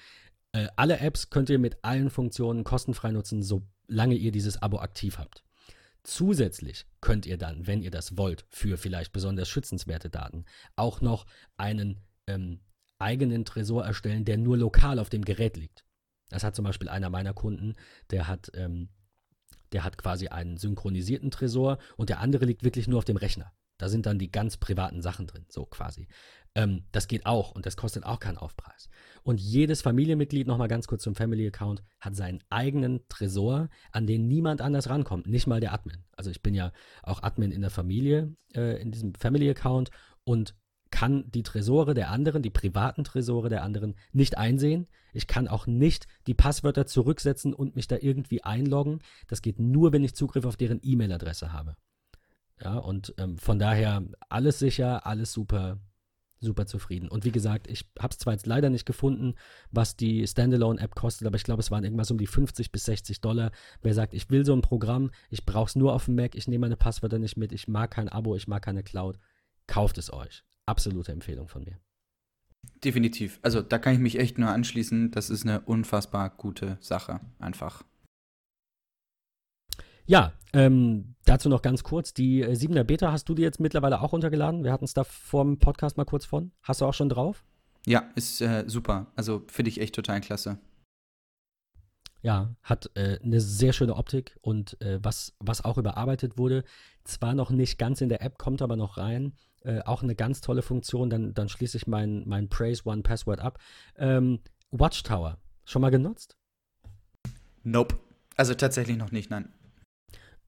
Äh, alle Apps könnt ihr mit allen Funktionen kostenfrei nutzen, solange ihr dieses Abo aktiv habt. Zusätzlich könnt ihr dann, wenn ihr das wollt, für vielleicht besonders schützenswerte Daten auch noch einen ähm, eigenen Tresor erstellen, der nur lokal auf dem Gerät liegt. Das hat zum Beispiel einer meiner Kunden, der hat, ähm, der hat quasi einen synchronisierten Tresor und der andere liegt wirklich nur auf dem Rechner. Da sind dann die ganz privaten Sachen drin, so quasi. Ähm, das geht auch und das kostet auch keinen Aufpreis. Und jedes Familienmitglied, nochmal ganz kurz zum Family Account, hat seinen eigenen Tresor, an den niemand anders rankommt, nicht mal der Admin. Also ich bin ja auch Admin in der Familie, äh, in diesem Family Account und kann die Tresore der anderen, die privaten Tresore der anderen nicht einsehen. Ich kann auch nicht die Passwörter zurücksetzen und mich da irgendwie einloggen. Das geht nur, wenn ich Zugriff auf deren E-Mail-Adresse habe. Ja, und ähm, von daher alles sicher, alles super, super zufrieden. Und wie gesagt, ich habe es zwar jetzt leider nicht gefunden, was die Standalone-App kostet, aber ich glaube, es waren irgendwas um die 50 bis 60 Dollar. Wer sagt, ich will so ein Programm, ich brauche es nur auf dem Mac, ich nehme meine Passwörter nicht mit, ich mag kein Abo, ich mag keine Cloud, kauft es euch absolute Empfehlung von mir. Definitiv. Also da kann ich mich echt nur anschließen. Das ist eine unfassbar gute Sache. Einfach. Ja, ähm, dazu noch ganz kurz. Die äh, 7er Beta hast du dir jetzt mittlerweile auch runtergeladen. Wir hatten es da vor dem Podcast mal kurz von. Hast du auch schon drauf? Ja, ist äh, super. Also finde ich echt total klasse. Ja, hat äh, eine sehr schöne Optik und äh, was, was auch überarbeitet wurde, zwar noch nicht ganz in der App, kommt aber noch rein, äh, auch eine ganz tolle Funktion, dann, dann schließe ich mein, mein Praise One Password ab. Ähm, Watchtower, schon mal genutzt? Nope. Also tatsächlich noch nicht, nein.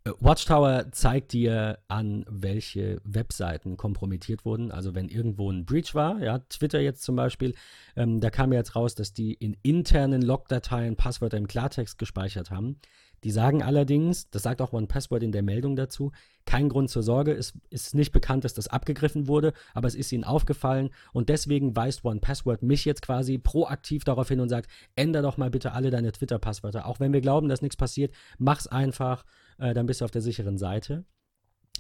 Äh, Watchtower zeigt dir an, welche Webseiten kompromittiert wurden. Also wenn irgendwo ein Breach war, ja, Twitter jetzt zum Beispiel, ähm, da kam jetzt raus, dass die in internen Logdateien Passwörter im Klartext gespeichert haben. Die sagen allerdings, das sagt auch OnePassword in der Meldung dazu, kein Grund zur Sorge, es ist nicht bekannt, dass das abgegriffen wurde, aber es ist ihnen aufgefallen und deswegen weist OnePassword mich jetzt quasi proaktiv darauf hin und sagt, änder doch mal bitte alle deine Twitter-Passwörter. Auch wenn wir glauben, dass nichts passiert, mach's einfach, äh, dann bist du auf der sicheren Seite.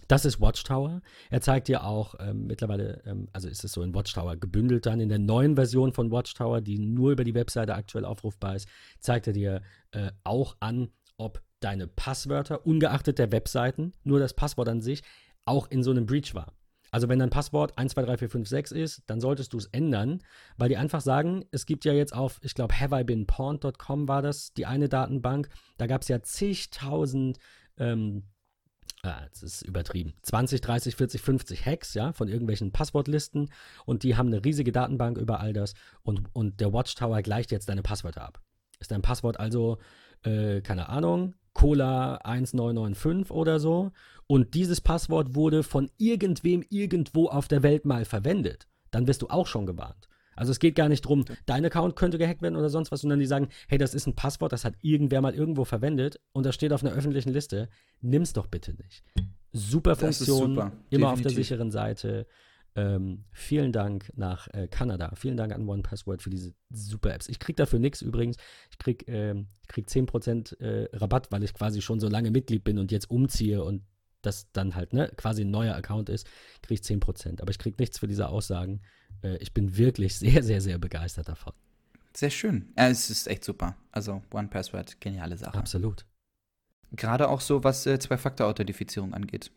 Das ist Watchtower. Er zeigt dir auch ähm, mittlerweile, ähm, also ist es so in Watchtower gebündelt dann in der neuen Version von Watchtower, die nur über die Webseite aktuell aufrufbar ist, zeigt er dir äh, auch an, ob deine Passwörter, ungeachtet der Webseiten, nur das Passwort an sich, auch in so einem Breach war. Also wenn dein Passwort 123456 ist, dann solltest du es ändern, weil die einfach sagen, es gibt ja jetzt auf, ich glaube, haveibeenpawned.com war das, die eine Datenbank, da gab es ja zigtausend, ähm, ah, das ist übertrieben, 20, 30, 40, 50 Hacks, ja, von irgendwelchen Passwortlisten und die haben eine riesige Datenbank über all das und, und der Watchtower gleicht jetzt deine Passwörter ab. Ist dein Passwort also äh, keine Ahnung, Cola 1995 oder so. Und dieses Passwort wurde von irgendwem irgendwo auf der Welt mal verwendet. Dann wirst du auch schon gewarnt. Also es geht gar nicht darum, dein Account könnte gehackt werden oder sonst was, sondern die sagen, hey, das ist ein Passwort, das hat irgendwer mal irgendwo verwendet und das steht auf einer öffentlichen Liste. Nimm's doch bitte nicht. Super Funktion, immer Definitiv. auf der sicheren Seite. Ähm, vielen Dank nach äh, Kanada. Vielen Dank an OnePassword für diese super Apps. Ich kriege dafür nichts übrigens. Ich kriege ähm, krieg 10% äh, Rabatt, weil ich quasi schon so lange Mitglied bin und jetzt umziehe und das dann halt ne, quasi ein neuer Account ist, kriege ich 10%. Aber ich kriege nichts für diese Aussagen. Äh, ich bin wirklich sehr, sehr, sehr begeistert davon. Sehr schön. Ja, es ist echt super. Also OnePassword, geniale Sache. Absolut. Gerade auch so, was äh, Zwei-Faktor-Authentifizierung angeht.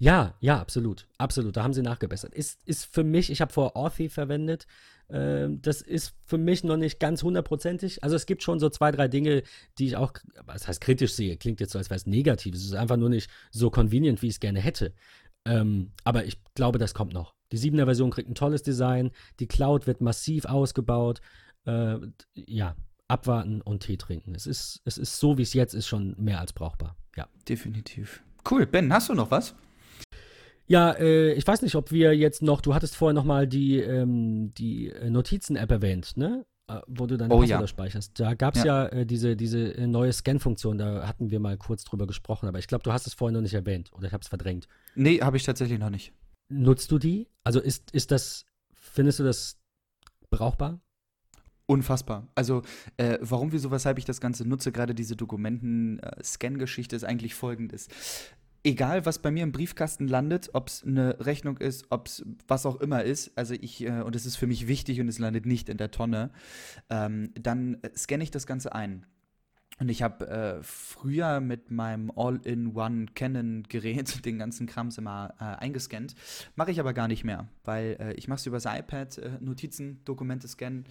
Ja, ja, absolut. Absolut. Da haben sie nachgebessert. Ist, ist für mich, ich habe vor Authy verwendet. Äh, das ist für mich noch nicht ganz hundertprozentig. Also es gibt schon so zwei, drei Dinge, die ich auch, was heißt kritisch sehe. Klingt jetzt so, als wäre es negativ. Es ist einfach nur nicht so convenient, wie ich es gerne hätte. Ähm, aber ich glaube, das kommt noch. Die 7er Version kriegt ein tolles Design. Die Cloud wird massiv ausgebaut. Äh, ja, abwarten und Tee trinken. Es ist, es ist so, wie es jetzt ist, schon mehr als brauchbar. Ja. Definitiv. Cool. Ben, hast du noch was? Ja, äh, ich weiß nicht, ob wir jetzt noch, du hattest vorher noch mal die, ähm, die äh, Notizen-App erwähnt, ne? Äh, wo du deine oh, Passwörter ja. speicherst. Da gab es ja, ja äh, diese, diese äh, neue Scan-Funktion, da hatten wir mal kurz drüber gesprochen, aber ich glaube, du hast es vorher noch nicht erwähnt oder ich habe es verdrängt. Nee, habe ich tatsächlich noch nicht. Nutzt du die? Also ist, ist das, findest du das brauchbar? Unfassbar. Also, äh, warum, wieso, weshalb ich das Ganze nutze, gerade diese Dokumenten-Scan-Geschichte, ist eigentlich folgendes. Egal, was bei mir im Briefkasten landet, ob es eine Rechnung ist, ob es was auch immer ist, also ich, äh, und es ist für mich wichtig und es landet nicht in der Tonne, ähm, dann scanne ich das Ganze ein. Und ich habe äh, früher mit meinem All-in-One Canon-Gerät den ganzen Krams immer äh, eingescannt. Mache ich aber gar nicht mehr, weil äh, ich mache es übers iPad, äh, Notizen, Dokumente scannen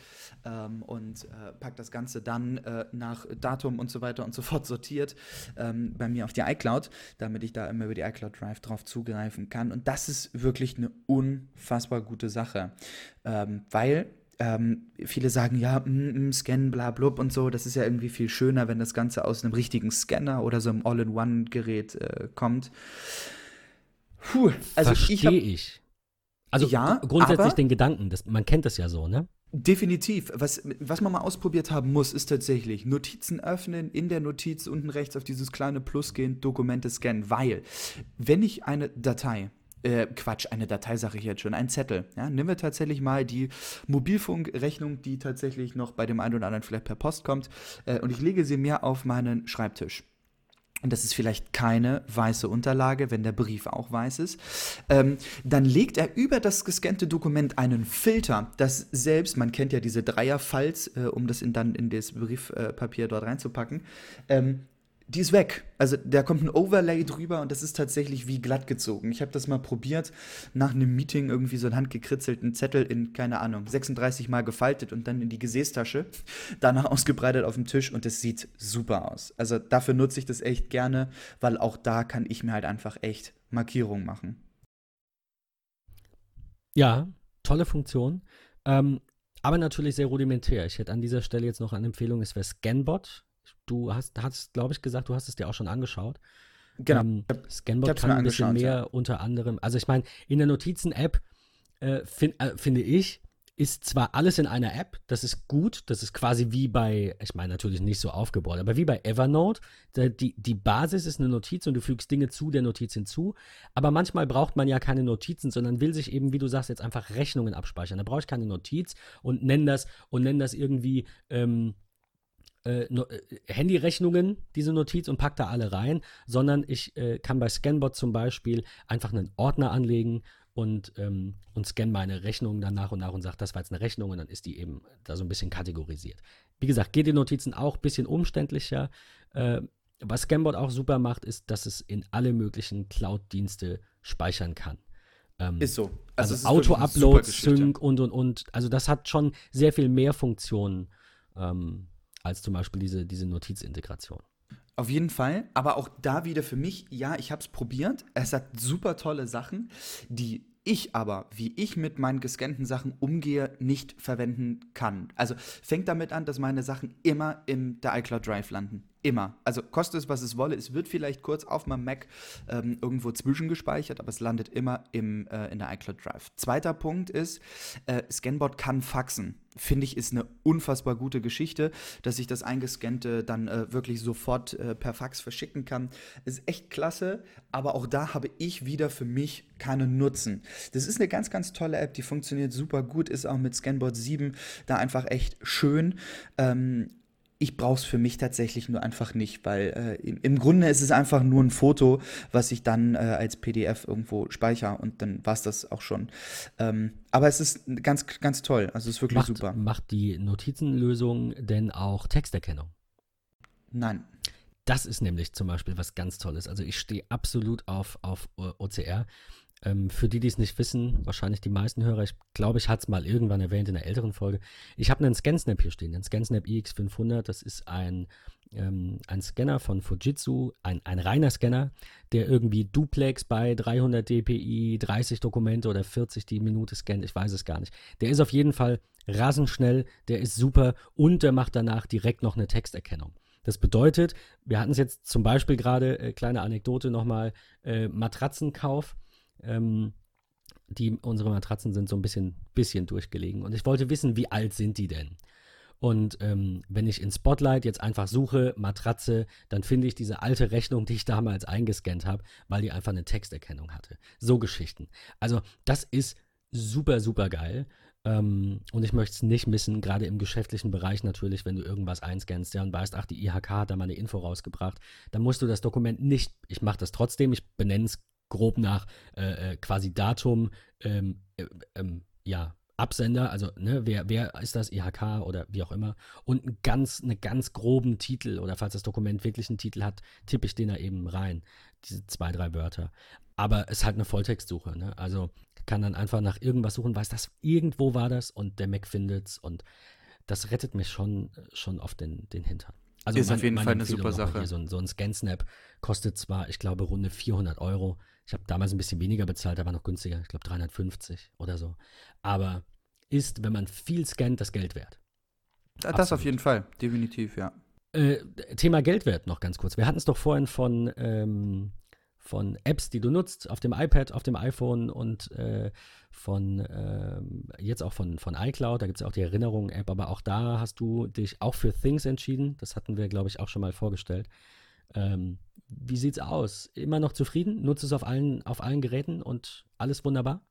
ähm, und äh, packe das Ganze dann äh, nach Datum und so weiter und so fort sortiert ähm, bei mir auf die iCloud, damit ich da immer über die iCloud Drive drauf zugreifen kann. Und das ist wirklich eine unfassbar gute Sache, ähm, weil ähm, viele sagen, ja, mm, mm, Scan, bla, blub und so, das ist ja irgendwie viel schöner, wenn das Ganze aus einem richtigen Scanner oder so einem All-in-One-Gerät äh, kommt. Puh, also Verstehe ich, hab, ich. Also ja, grundsätzlich den Gedanken, das, man kennt das ja so, ne? Definitiv. Was, was man mal ausprobiert haben muss, ist tatsächlich Notizen öffnen, in der Notiz unten rechts auf dieses kleine Plus gehen, Dokumente scannen, weil wenn ich eine Datei äh, Quatsch, eine Datei sage ich jetzt schon, ein Zettel. Ja, nehmen wir tatsächlich mal die Mobilfunkrechnung, die tatsächlich noch bei dem einen oder anderen vielleicht per Post kommt, äh, und ich lege sie mir auf meinen Schreibtisch. Und das ist vielleicht keine weiße Unterlage, wenn der Brief auch weiß ist. Ähm, dann legt er über das gescannte Dokument einen Filter, das selbst, man kennt ja diese Dreierfalz, äh, um das in, dann in das Briefpapier dort reinzupacken, ähm, die ist weg. Also da kommt ein Overlay drüber und das ist tatsächlich wie glatt gezogen. Ich habe das mal probiert, nach einem Meeting irgendwie so einen handgekritzelten Zettel in, keine Ahnung, 36 Mal gefaltet und dann in die Gesäßtasche, danach ausgebreitet auf dem Tisch und es sieht super aus. Also dafür nutze ich das echt gerne, weil auch da kann ich mir halt einfach echt Markierungen machen. Ja, tolle Funktion. Ähm, aber natürlich sehr rudimentär. Ich hätte an dieser Stelle jetzt noch eine Empfehlung, es wäre Scanbot du hast, hast glaube ich, gesagt, du hast es dir auch schon angeschaut. Genau. Ähm, Scanbot kann ein bisschen mehr ja. unter anderem. Also ich meine, in der Notizen-App äh, find, äh, finde ich, ist zwar alles in einer App, das ist gut, das ist quasi wie bei, ich meine natürlich nicht so aufgebaut, aber wie bei Evernote, die, die Basis ist eine Notiz und du fügst Dinge zu der Notiz hinzu, aber manchmal braucht man ja keine Notizen, sondern will sich eben, wie du sagst, jetzt einfach Rechnungen abspeichern. Da brauche ich keine Notiz und nenne das und nenne das irgendwie ähm, äh, no, äh, Handyrechnungen, diese Notiz, und packe da alle rein, sondern ich äh, kann bei Scanbot zum Beispiel einfach einen Ordner anlegen und, ähm, und scanne meine Rechnungen dann nach und nach und sage, das war jetzt eine Rechnung und dann ist die eben da so ein bisschen kategorisiert. Wie gesagt, geht die Notizen auch ein bisschen umständlicher. Äh, was Scanbot auch super macht, ist, dass es in alle möglichen Cloud-Dienste speichern kann. Ähm, ist so. Also, also Auto-Upload, Sync und und und. Also das hat schon sehr viel mehr Funktionen. Ähm, als zum Beispiel diese, diese Notizintegration. Auf jeden Fall, aber auch da wieder für mich, ja, ich habe es probiert. Es hat super tolle Sachen, die ich aber, wie ich mit meinen gescannten Sachen umgehe, nicht verwenden kann. Also fängt damit an, dass meine Sachen immer in der iCloud Drive landen. Immer. Also kostet es, was es wolle. Es wird vielleicht kurz auf meinem Mac ähm, irgendwo zwischengespeichert, aber es landet immer im, äh, in der iCloud Drive. Zweiter Punkt ist, äh, Scanbot kann faxen. Finde ich, ist eine unfassbar gute Geschichte, dass ich das Eingescannte dann äh, wirklich sofort äh, per Fax verschicken kann. Ist echt klasse, aber auch da habe ich wieder für mich keinen Nutzen. Das ist eine ganz, ganz tolle App, die funktioniert super gut, ist auch mit Scanbot 7 da einfach echt schön. Ähm, ich brauche es für mich tatsächlich nur einfach nicht, weil äh, im, im, Grunde ist es einfach nur ein Foto, was ich dann äh, als PDF irgendwo speichere und dann war es das auch schon. Ähm, aber es ist ganz, ganz toll. Also es ist wirklich macht, super. Macht die Notizenlösung denn auch Texterkennung? Nein. das ist nämlich zum Beispiel was ganz Tolles. Also ich stehe absolut auf, auf OCR. Ähm, für die, die es nicht wissen, wahrscheinlich die meisten Hörer, ich glaube, ich hatte es mal irgendwann erwähnt in einer älteren Folge. Ich habe einen ScanSnap hier stehen, den ScanSnap iX500. Das ist ein, ähm, ein Scanner von Fujitsu, ein, ein reiner Scanner, der irgendwie Duplex bei 300 dpi, 30 Dokumente oder 40 die Minute scannt. Ich weiß es gar nicht. Der ist auf jeden Fall rasend schnell, der ist super und der macht danach direkt noch eine Texterkennung. Das bedeutet, wir hatten es jetzt zum Beispiel gerade, äh, kleine Anekdote nochmal, äh, Matratzenkauf. Ähm, die, unsere Matratzen sind so ein bisschen, bisschen durchgelegen. Und ich wollte wissen, wie alt sind die denn? Und ähm, wenn ich in Spotlight jetzt einfach suche, Matratze, dann finde ich diese alte Rechnung, die ich damals eingescannt habe, weil die einfach eine Texterkennung hatte. So Geschichten. Also das ist super, super geil. Ähm, und ich möchte es nicht missen, gerade im geschäftlichen Bereich natürlich, wenn du irgendwas einscannst ja, und weißt, ach, die IHK hat da mal eine Info rausgebracht, dann musst du das Dokument nicht, ich mache das trotzdem, ich benenne es grob nach äh, äh, quasi Datum, ähm, äh, ähm, ja, Absender, also ne, wer, wer ist das, IHK oder wie auch immer, und einen ganz, einen ganz groben Titel oder falls das Dokument wirklich einen Titel hat, tippe ich den da eben rein, diese zwei, drei Wörter. Aber es ist halt eine Volltextsuche, ne? Also kann dann einfach nach irgendwas suchen, weiß das, irgendwo war das und der Mac findet's und das rettet mich schon, schon auf den, den Hintern. Also ist mein, auf jeden Fall eine super Sache. So ein, so ein Scan-Snap kostet zwar, ich glaube, runde 400 Euro. Ich habe damals ein bisschen weniger bezahlt, da war noch günstiger. Ich glaube 350 oder so. Aber ist, wenn man viel scannt, das Geld wert. Das Absolut. auf jeden Fall, definitiv, ja. Äh, Thema Geldwert noch ganz kurz. Wir hatten es doch vorhin von, ähm, von Apps, die du nutzt, auf dem iPad, auf dem iPhone und äh, von ähm, jetzt auch von, von iCloud. Da gibt es ja auch die Erinnerungen-App, aber auch da hast du dich auch für Things entschieden. Das hatten wir, glaube ich, auch schon mal vorgestellt. Ähm, wie sieht's aus? Immer noch zufrieden? Nutzt es auf allen, auf allen Geräten und alles wunderbar?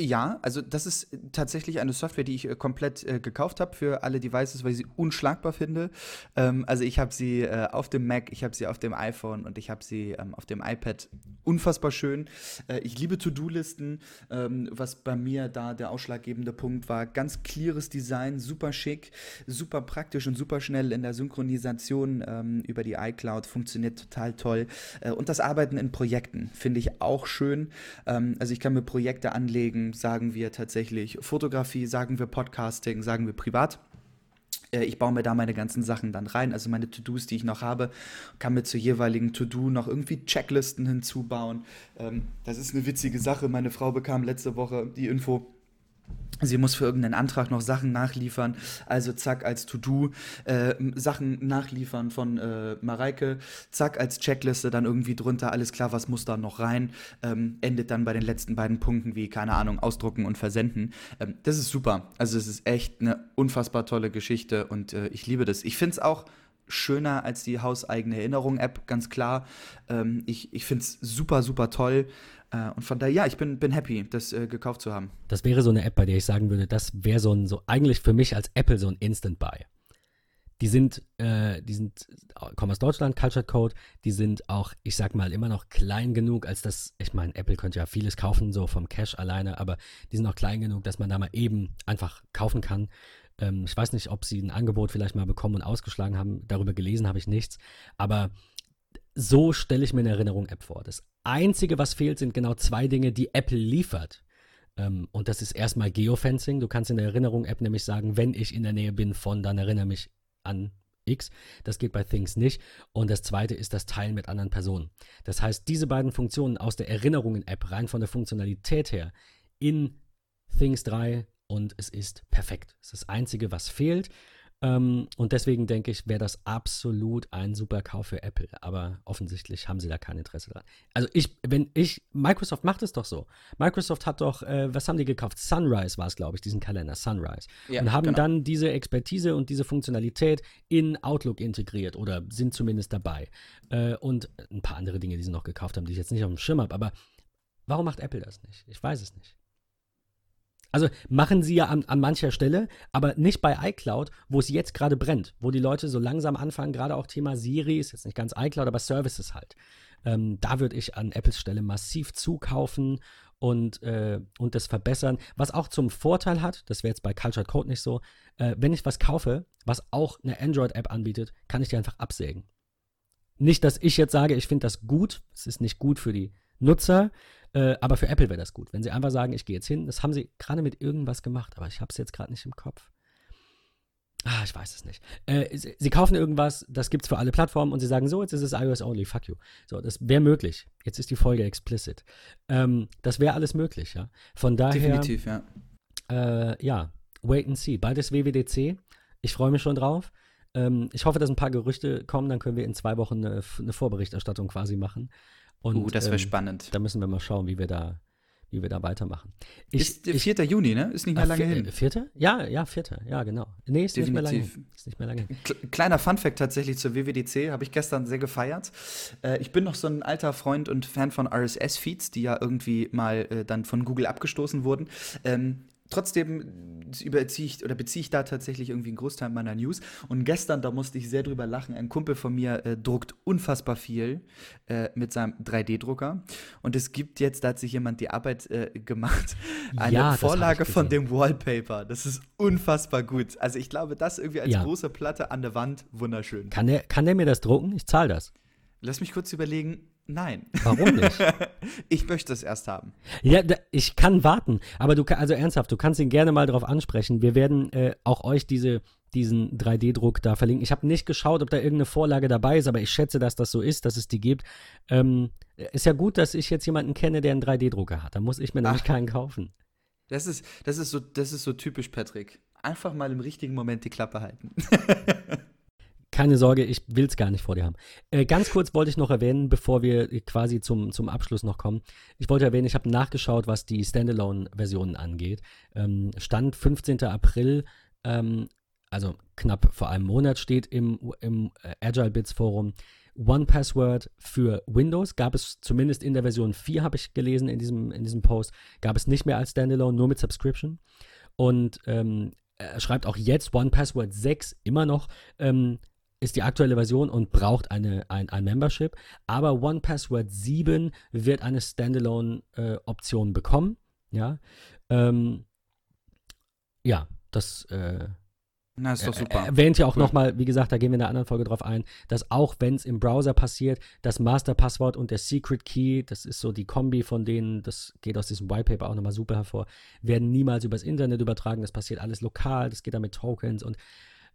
Ja, also das ist tatsächlich eine Software, die ich äh, komplett äh, gekauft habe für alle Devices, weil ich sie unschlagbar finde. Ähm, also ich habe sie äh, auf dem Mac, ich habe sie auf dem iPhone und ich habe sie ähm, auf dem iPad. Unfassbar schön. Äh, ich liebe To-Do-Listen, ähm, was bei mir da der ausschlaggebende Punkt war. Ganz cleares Design, super schick, super praktisch und super schnell in der Synchronisation ähm, über die iCloud. Funktioniert total toll. Äh, und das Arbeiten in Projekten finde ich auch schön. Ähm, also ich kann mir Projekte anlegen sagen wir tatsächlich Fotografie, sagen wir Podcasting, sagen wir privat. Äh, ich baue mir da meine ganzen Sachen dann rein, also meine To-Dos, die ich noch habe, kann mir zur jeweiligen To-Do noch irgendwie Checklisten hinzubauen. Ähm, das ist eine witzige Sache. Meine Frau bekam letzte Woche die Info, Sie muss für irgendeinen Antrag noch Sachen nachliefern, also zack als To-Do äh, Sachen nachliefern von äh, Mareike, zack als Checkliste dann irgendwie drunter, alles klar, was muss da noch rein, ähm, endet dann bei den letzten beiden Punkten wie, keine Ahnung, ausdrucken und versenden. Ähm, das ist super, also es ist echt eine unfassbar tolle Geschichte und äh, ich liebe das. Ich finde es auch schöner als die hauseigene Erinnerung-App, ganz klar. Ähm, ich ich finde es super, super toll. Äh, und von daher, ja, ich bin, bin happy, das äh, gekauft zu haben. Das wäre so eine App, bei der ich sagen würde, das wäre so ein, so eigentlich für mich als Apple so ein Instant Buy. Die sind, äh, die sind, kommen aus Deutschland, Cultured Code, die sind auch, ich sag mal, immer noch klein genug, als dass, ich meine, Apple könnte ja vieles kaufen, so vom Cash alleine, aber die sind auch klein genug, dass man da mal eben einfach kaufen kann. Ähm, ich weiß nicht, ob sie ein Angebot vielleicht mal bekommen und ausgeschlagen haben, darüber gelesen habe ich nichts, aber so stelle ich mir eine Erinnerung-App vor. Das Einzige, was fehlt, sind genau zwei Dinge, die Apple liefert. Ähm, und das ist erstmal Geofencing. Du kannst in der Erinnerung-App nämlich sagen, wenn ich in der Nähe bin von, dann erinnere mich an X. Das geht bei Things nicht. Und das zweite ist das Teilen mit anderen Personen. Das heißt, diese beiden Funktionen aus der Erinnerungen-App rein von der Funktionalität her in Things 3 und es ist perfekt. Das ist das Einzige, was fehlt. Ähm, und deswegen denke ich, wäre das absolut ein super Kauf für Apple. Aber offensichtlich haben sie da kein Interesse dran. Also ich, wenn ich, Microsoft macht es doch so. Microsoft hat doch, äh, was haben die gekauft? Sunrise war es, glaube ich, diesen Kalender, Sunrise. Ja, und haben genau. dann diese Expertise und diese Funktionalität in Outlook integriert oder sind zumindest dabei. Äh, und ein paar andere Dinge, die sie noch gekauft haben, die ich jetzt nicht auf dem Schirm habe. Aber warum macht Apple das nicht? Ich weiß es nicht. Also machen sie ja an, an, mancher Stelle, aber nicht bei iCloud, wo es jetzt gerade brennt, wo die Leute so langsam anfangen, gerade auch Thema Siri, ist jetzt nicht ganz iCloud, aber Services halt. Ähm, da würde ich an Apples Stelle massiv zukaufen und, äh, und das verbessern. Was auch zum Vorteil hat, das wäre jetzt bei Cultured Code nicht so, äh, wenn ich was kaufe, was auch eine Android-App anbietet, kann ich die einfach absägen. nicht, dass ich jetzt sage, ich finde das gut. Es ist nicht gut für die Nutzer, äh, aber für Apple wäre das gut. Wenn sie einfach sagen, ich gehe jetzt hin. Das haben sie gerade mit irgendwas gemacht, aber ich habe es jetzt gerade nicht im Kopf. Ah, ich weiß es nicht. Äh, sie, sie, kaufen irgendwas, das gibt es für alle Plattformen und sie sagen, so, jetzt ist es iOS only, fuck you. So, das wäre möglich. Jetzt ist die Folge explicit. Ähm, das wäre alles möglich, ja. Von daher. Definitiv, ja. Äh, ja, wait and see. Ist WWDC. Ich freue mich schon drauf. Ähm, ich hoffe, dass ein paar Gerüchte kommen, dann können wir in zwei Wochen eine, eine Vorberichterstattung quasi machen. Und, uh, das wäre ähm, spannend. Da müssen wir mal schauen, wie wir da, wie wir da weitermachen. Ich, ist der 4. Ich, Juni, ne? Ist nicht mehr lange hin. Vierter? Ja, ja, vierter. Ja, genau. Nee, ist nicht mehr lange hin. Ist nicht mehr lange hin. Kleiner Funfact tatsächlich zur WWDC, habe ich gestern sehr gefeiert. Äh, ich bin noch so ein alter Freund und Fan von RSS-Feeds, die ja irgendwie mal äh, dann von Google abgestoßen wurden. Ähm, trotzdem überziehe ich oder beziehe ich da tatsächlich irgendwie einen Großteil meiner News. Und gestern, da musste ich sehr drüber lachen. Ein Kumpel von mir äh, druckt unfassbar viel äh, mit seinem 3D-Drucker. Und es gibt jetzt, da hat sich jemand die Arbeit äh, gemacht, eine ja, Vorlage von dem Wallpaper. Das ist unfassbar gut. Also ich glaube, das irgendwie als ja. große Platte an der Wand wunderschön. Kann der, kann der mir das drucken? Ich zahle das. Lass mich kurz überlegen. Nein. Warum nicht? ich möchte es erst haben. Ja, da, ich kann warten. Aber du, also ernsthaft, du kannst ihn gerne mal darauf ansprechen. Wir werden äh, auch euch diese, diesen 3D-Druck da verlinken. Ich habe nicht geschaut, ob da irgendeine Vorlage dabei ist, aber ich schätze, dass das so ist, dass es die gibt. Ähm, ist ja gut, dass ich jetzt jemanden kenne, der einen 3D-Drucker hat. Da muss ich mir nämlich keinen kaufen. Das ist, das, ist so, das ist so typisch, Patrick. Einfach mal im richtigen Moment die Klappe halten. keine Sorge, ich will es gar nicht vor dir haben. Äh, ganz kurz wollte ich noch erwähnen, bevor wir quasi zum, zum Abschluss noch kommen. Ich wollte erwähnen, ich habe nachgeschaut, was die Standalone-Versionen angeht. Ähm, Stand 15. April, ähm, also knapp vor einem Monat, steht im, im äh, Agile Bits Forum One Password für Windows. Gab es zumindest in der Version 4, habe ich gelesen in diesem, in diesem Post, gab es nicht mehr als Standalone, nur mit Subscription. Und ähm, er schreibt auch jetzt One Password 6 immer noch ähm, ist die aktuelle Version und braucht eine, ein, ein Membership. Aber One Password 7 wird eine Standalone-Option äh, bekommen. Ja, ähm, ja das äh, na, ist doch super. Erwähnt ja auch cool. nochmal, wie gesagt, da gehen wir in einer anderen Folge drauf ein, dass auch wenn es im Browser passiert, das Masterpasswort und der Secret Key, das ist so die Kombi von denen, das geht aus diesem White Paper auch nochmal super hervor, werden niemals übers Internet übertragen. Das passiert alles lokal, das geht dann mit Tokens und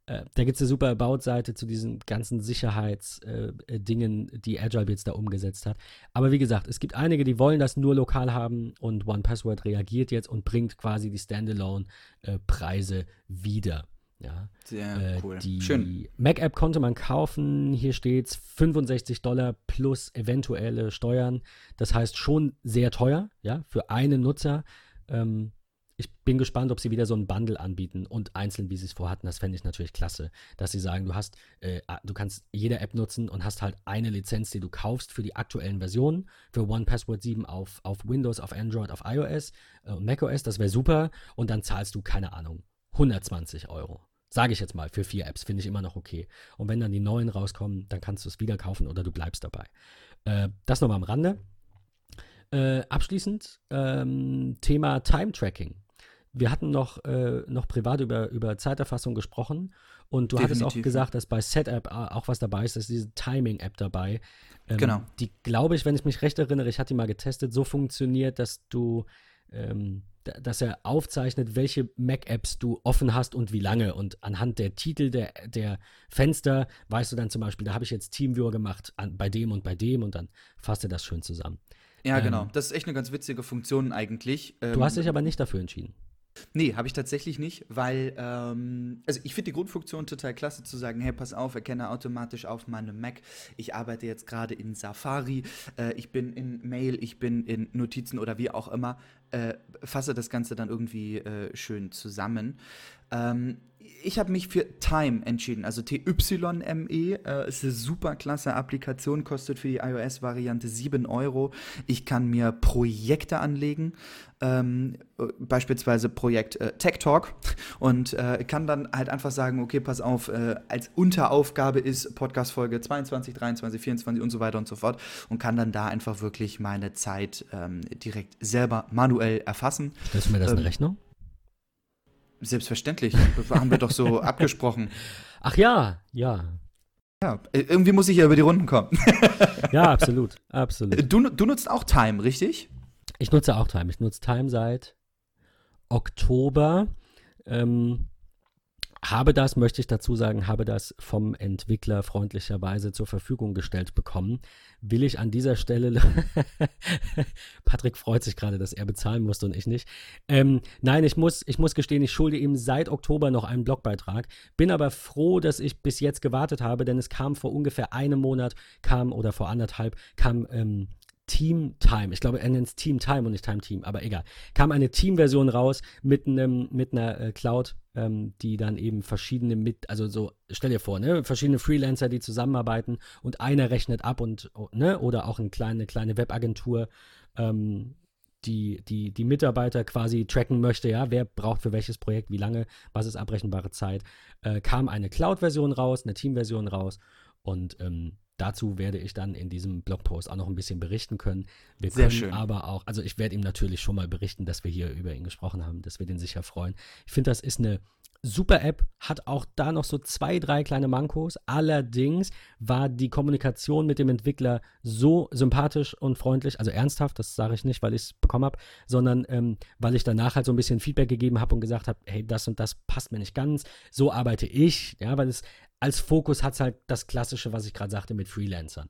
äh, da gibt es eine super About-Seite zu diesen ganzen Sicherheitsdingen, äh, die Agile jetzt da umgesetzt hat. Aber wie gesagt, es gibt einige, die wollen das nur lokal haben und OnePassword reagiert jetzt und bringt quasi die Standalone-Preise äh, wieder. Ja, sehr äh, cool. Die Schön. Mac-App konnte man kaufen. Hier steht es 65 Dollar plus eventuelle Steuern. Das heißt schon sehr teuer, ja, für einen Nutzer. Ähm, ich bin gespannt, ob sie wieder so ein Bundle anbieten und einzeln, wie sie es vorhatten. Das fände ich natürlich klasse, dass sie sagen, du hast, äh, du kannst jede App nutzen und hast halt eine Lizenz, die du kaufst für die aktuellen Versionen, für One Password 7 auf, auf Windows, auf Android, auf iOS äh, und macOS. Das wäre super. Und dann zahlst du, keine Ahnung, 120 Euro. Sage ich jetzt mal, für vier Apps finde ich immer noch okay. Und wenn dann die neuen rauskommen, dann kannst du es wieder kaufen oder du bleibst dabei. Äh, das nochmal am Rande. Äh, abschließend ähm, Thema Time Tracking wir hatten noch, äh, noch privat über, über Zeiterfassung gesprochen und du Definitiv. hattest auch gesagt, dass bei Setup auch was dabei ist, dass diese Timing-App dabei. Ähm, genau. Die, glaube ich, wenn ich mich recht erinnere, ich hatte die mal getestet, so funktioniert, dass du, ähm, dass er aufzeichnet, welche Mac-Apps du offen hast und wie lange. Und anhand der Titel der, der Fenster weißt du dann zum Beispiel, da habe ich jetzt Teamviewer gemacht an, bei dem und bei dem und dann fasst er das schön zusammen. Ja, genau. ähm, genau. Das ist echt eine ganz witzige Funktion eigentlich. du hast ähm, dich aber nicht dafür entschieden. Nee, habe ich tatsächlich nicht, weil, ähm, also ich finde die Grundfunktion total klasse zu sagen, hey, pass auf, erkenne automatisch auf meinem Mac, ich arbeite jetzt gerade in Safari, äh, ich bin in Mail, ich bin in Notizen oder wie auch immer, äh, fasse das Ganze dann irgendwie äh, schön zusammen. Ähm, ich habe mich für Time entschieden, also T-Y-M-E. Äh, ist eine super klasse Applikation, kostet für die iOS-Variante 7 Euro. Ich kann mir Projekte anlegen, ähm, beispielsweise Projekt äh, Tech Talk und äh, kann dann halt einfach sagen, okay, pass auf, äh, als Unteraufgabe ist Podcast-Folge 22, 23, 24 und so weiter und so fort und kann dann da einfach wirklich meine Zeit ähm, direkt selber manuell erfassen. Stellst du mir das ähm, in Rechnung? Selbstverständlich. haben wir doch so abgesprochen. Ach ja, ja. Ja, irgendwie muss ich ja über die Runden kommen. ja, absolut, absolut. Du, du nutzt auch Time, richtig? Ich nutze auch Time. Ich nutze Time seit Oktober. Ähm, habe das, möchte ich dazu sagen, habe das vom Entwickler freundlicherweise zur Verfügung gestellt bekommen. Will ich an dieser Stelle, Patrick freut sich gerade, dass er bezahlen musste und ich nicht. Ähm, nein, ich muss, ich muss gestehen, ich schulde ihm seit Oktober noch einen Blogbeitrag. Bin aber froh, dass ich bis jetzt gewartet habe, denn es kam vor ungefähr einem Monat, kam oder vor anderthalb, kam ähm, Team Time. Ich glaube, er nennt es Team Time und nicht Time Team, aber egal. Kam eine Team-Version raus mit einem mit einer äh, Cloud, ähm, die dann eben verschiedene mit, also so, stell dir vor, ne, verschiedene Freelancer, die zusammenarbeiten und einer rechnet ab und, ne, oder auch eine kleine, kleine Webagentur, ähm, die, die, die Mitarbeiter quasi tracken möchte, ja, wer braucht für welches Projekt, wie lange, was ist abrechenbare Zeit, äh, kam eine Cloud-Version raus, eine Team-Version raus und ähm, Dazu werde ich dann in diesem Blogpost auch noch ein bisschen berichten können. Wir Sehr können schön. aber auch, also ich werde ihm natürlich schon mal berichten, dass wir hier über ihn gesprochen haben, dass wir den sicher freuen. Ich finde, das ist eine super App, hat auch da noch so zwei, drei kleine Mankos. Allerdings war die Kommunikation mit dem Entwickler so sympathisch und freundlich, also ernsthaft, das sage ich nicht, weil ich es bekommen habe, sondern ähm, weil ich danach halt so ein bisschen Feedback gegeben habe und gesagt habe, hey, das und das passt mir nicht ganz, so arbeite ich, ja, weil es als Fokus hat es halt das Klassische, was ich gerade sagte mit Freelancern.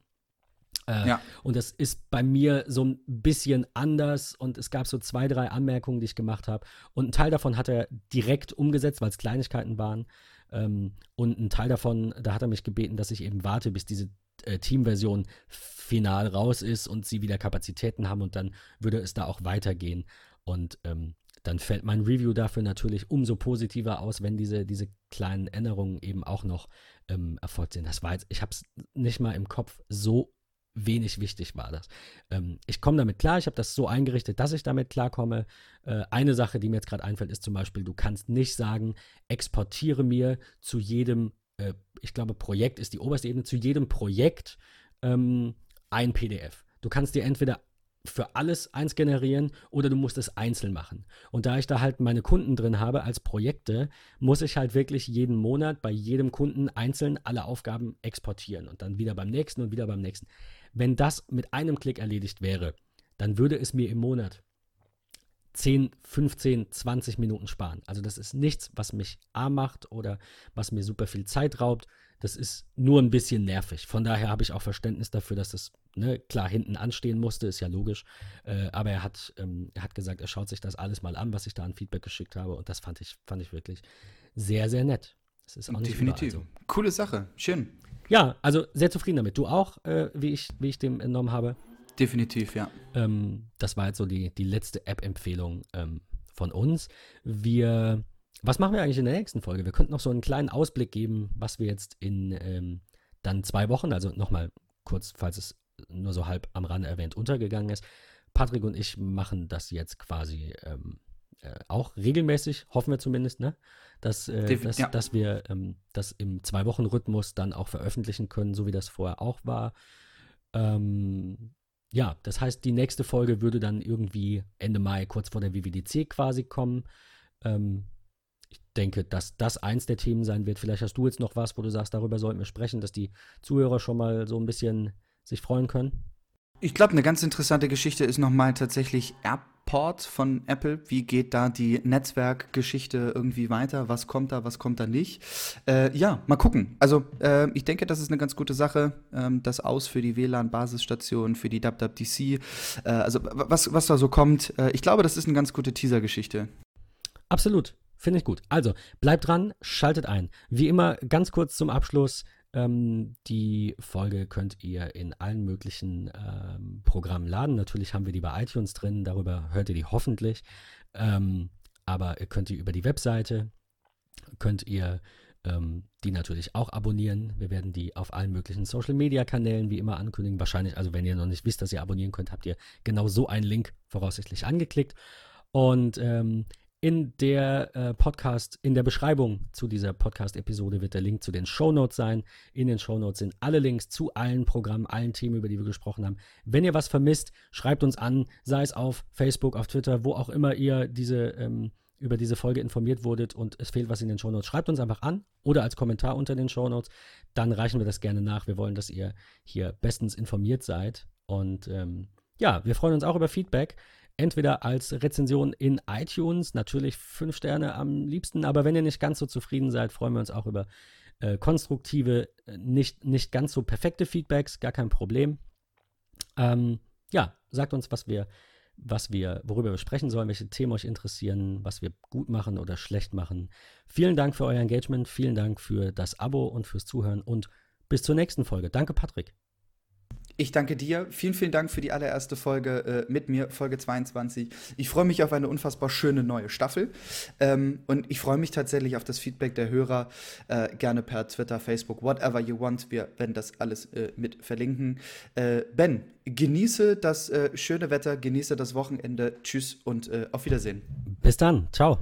Äh, ja. Und das ist bei mir so ein bisschen anders und es gab so zwei, drei Anmerkungen, die ich gemacht habe. Und ein Teil davon hat er direkt umgesetzt, weil es Kleinigkeiten waren. Ähm, und ein Teil davon, da hat er mich gebeten, dass ich eben warte, bis diese äh, Teamversion final raus ist und sie wieder Kapazitäten haben und dann würde es da auch weitergehen. Und ähm, dann fällt mein Review dafür natürlich umso positiver aus, wenn diese, diese kleinen Änderungen eben auch noch ähm, erfolgt sind. Das war jetzt, ich habe es nicht mal im Kopf, so wenig wichtig war das. Ähm, ich komme damit klar, ich habe das so eingerichtet, dass ich damit klarkomme. Äh, eine Sache, die mir jetzt gerade einfällt, ist zum Beispiel, du kannst nicht sagen, exportiere mir zu jedem, äh, ich glaube, Projekt ist die oberste Ebene, zu jedem Projekt ähm, ein PDF. Du kannst dir entweder für alles eins generieren oder du musst es einzeln machen. Und da ich da halt meine Kunden drin habe als Projekte, muss ich halt wirklich jeden Monat bei jedem Kunden einzeln alle Aufgaben exportieren und dann wieder beim nächsten und wieder beim nächsten. Wenn das mit einem Klick erledigt wäre, dann würde es mir im Monat 10, 15, 20 Minuten sparen. Also das ist nichts, was mich arm macht oder was mir super viel Zeit raubt. Das ist nur ein bisschen nervig. Von daher habe ich auch Verständnis dafür, dass das ne, klar hinten anstehen musste, ist ja logisch. Äh, aber er hat, ähm, er hat gesagt, er schaut sich das alles mal an, was ich da an Feedback geschickt habe. Und das fand ich, fand ich wirklich sehr, sehr nett. Das ist auch nicht Definitiv. So. Coole Sache. Schön. Ja, also sehr zufrieden damit. Du auch, äh, wie, ich, wie ich dem entnommen habe. Definitiv, ja. Ähm, das war jetzt so die, die letzte App-Empfehlung ähm, von uns. Wir was machen wir eigentlich in der nächsten Folge? Wir könnten noch so einen kleinen Ausblick geben, was wir jetzt in ähm, dann zwei Wochen, also nochmal kurz, falls es nur so halb am Rande erwähnt untergegangen ist. Patrick und ich machen das jetzt quasi ähm, äh, auch regelmäßig, hoffen wir zumindest, ne? dass, äh, dass, ja. dass wir ähm, das im Zwei-Wochen-Rhythmus dann auch veröffentlichen können, so wie das vorher auch war. Ähm, ja, das heißt, die nächste Folge würde dann irgendwie Ende Mai, kurz vor der WWDC quasi kommen. Ähm, ich denke, dass das eins der Themen sein wird. Vielleicht hast du jetzt noch was, wo du sagst, darüber sollten wir sprechen, dass die Zuhörer schon mal so ein bisschen sich freuen können. Ich glaube, eine ganz interessante Geschichte ist nochmal tatsächlich AirPort von Apple. Wie geht da die Netzwerkgeschichte irgendwie weiter? Was kommt da, was kommt da nicht? Äh, ja, mal gucken. Also, äh, ich denke, das ist eine ganz gute Sache. Ähm, das aus für die WLAN-Basisstation, für die WWDC. Äh, also, was, was da so kommt. Äh, ich glaube, das ist eine ganz gute Teaser-Geschichte. Absolut. Finde ich gut. Also, bleibt dran, schaltet ein. Wie immer, ganz kurz zum Abschluss. Ähm, die Folge könnt ihr in allen möglichen ähm, Programmen laden. Natürlich haben wir die bei iTunes drin, darüber hört ihr die hoffentlich. Ähm, aber ihr könnt die über die Webseite, könnt ihr ähm, die natürlich auch abonnieren. Wir werden die auf allen möglichen Social-Media-Kanälen wie immer ankündigen. Wahrscheinlich, also wenn ihr noch nicht wisst, dass ihr abonnieren könnt, habt ihr genau so einen Link voraussichtlich angeklickt. Und ähm, in der äh, Podcast, in der Beschreibung zu dieser Podcast-Episode wird der Link zu den Shownotes sein. In den Shownotes sind alle Links zu allen Programmen, allen Themen, über die wir gesprochen haben. Wenn ihr was vermisst, schreibt uns an, sei es auf Facebook, auf Twitter, wo auch immer ihr diese, ähm, über diese Folge informiert wurdet und es fehlt was in den Shownotes, schreibt uns einfach an oder als Kommentar unter den Shownotes. Dann reichen wir das gerne nach. Wir wollen, dass ihr hier bestens informiert seid. Und ähm, ja, wir freuen uns auch über Feedback. Entweder als Rezension in iTunes, natürlich fünf Sterne am liebsten, aber wenn ihr nicht ganz so zufrieden seid, freuen wir uns auch über äh, konstruktive, äh, nicht, nicht ganz so perfekte Feedbacks, gar kein Problem. Ähm, ja, sagt uns, was wir was wir, worüber wir sprechen sollen, welche Themen euch interessieren, was wir gut machen oder schlecht machen. Vielen Dank für euer Engagement, vielen Dank für das Abo und fürs Zuhören und bis zur nächsten Folge. Danke, Patrick. Ich danke dir. Vielen, vielen Dank für die allererste Folge äh, mit mir, Folge 22. Ich freue mich auf eine unfassbar schöne neue Staffel. Ähm, und ich freue mich tatsächlich auf das Feedback der Hörer. Äh, gerne per Twitter, Facebook, whatever you want. Wir werden das alles äh, mit verlinken. Äh, ben, genieße das äh, schöne Wetter, genieße das Wochenende. Tschüss und äh, auf Wiedersehen. Bis dann. Ciao.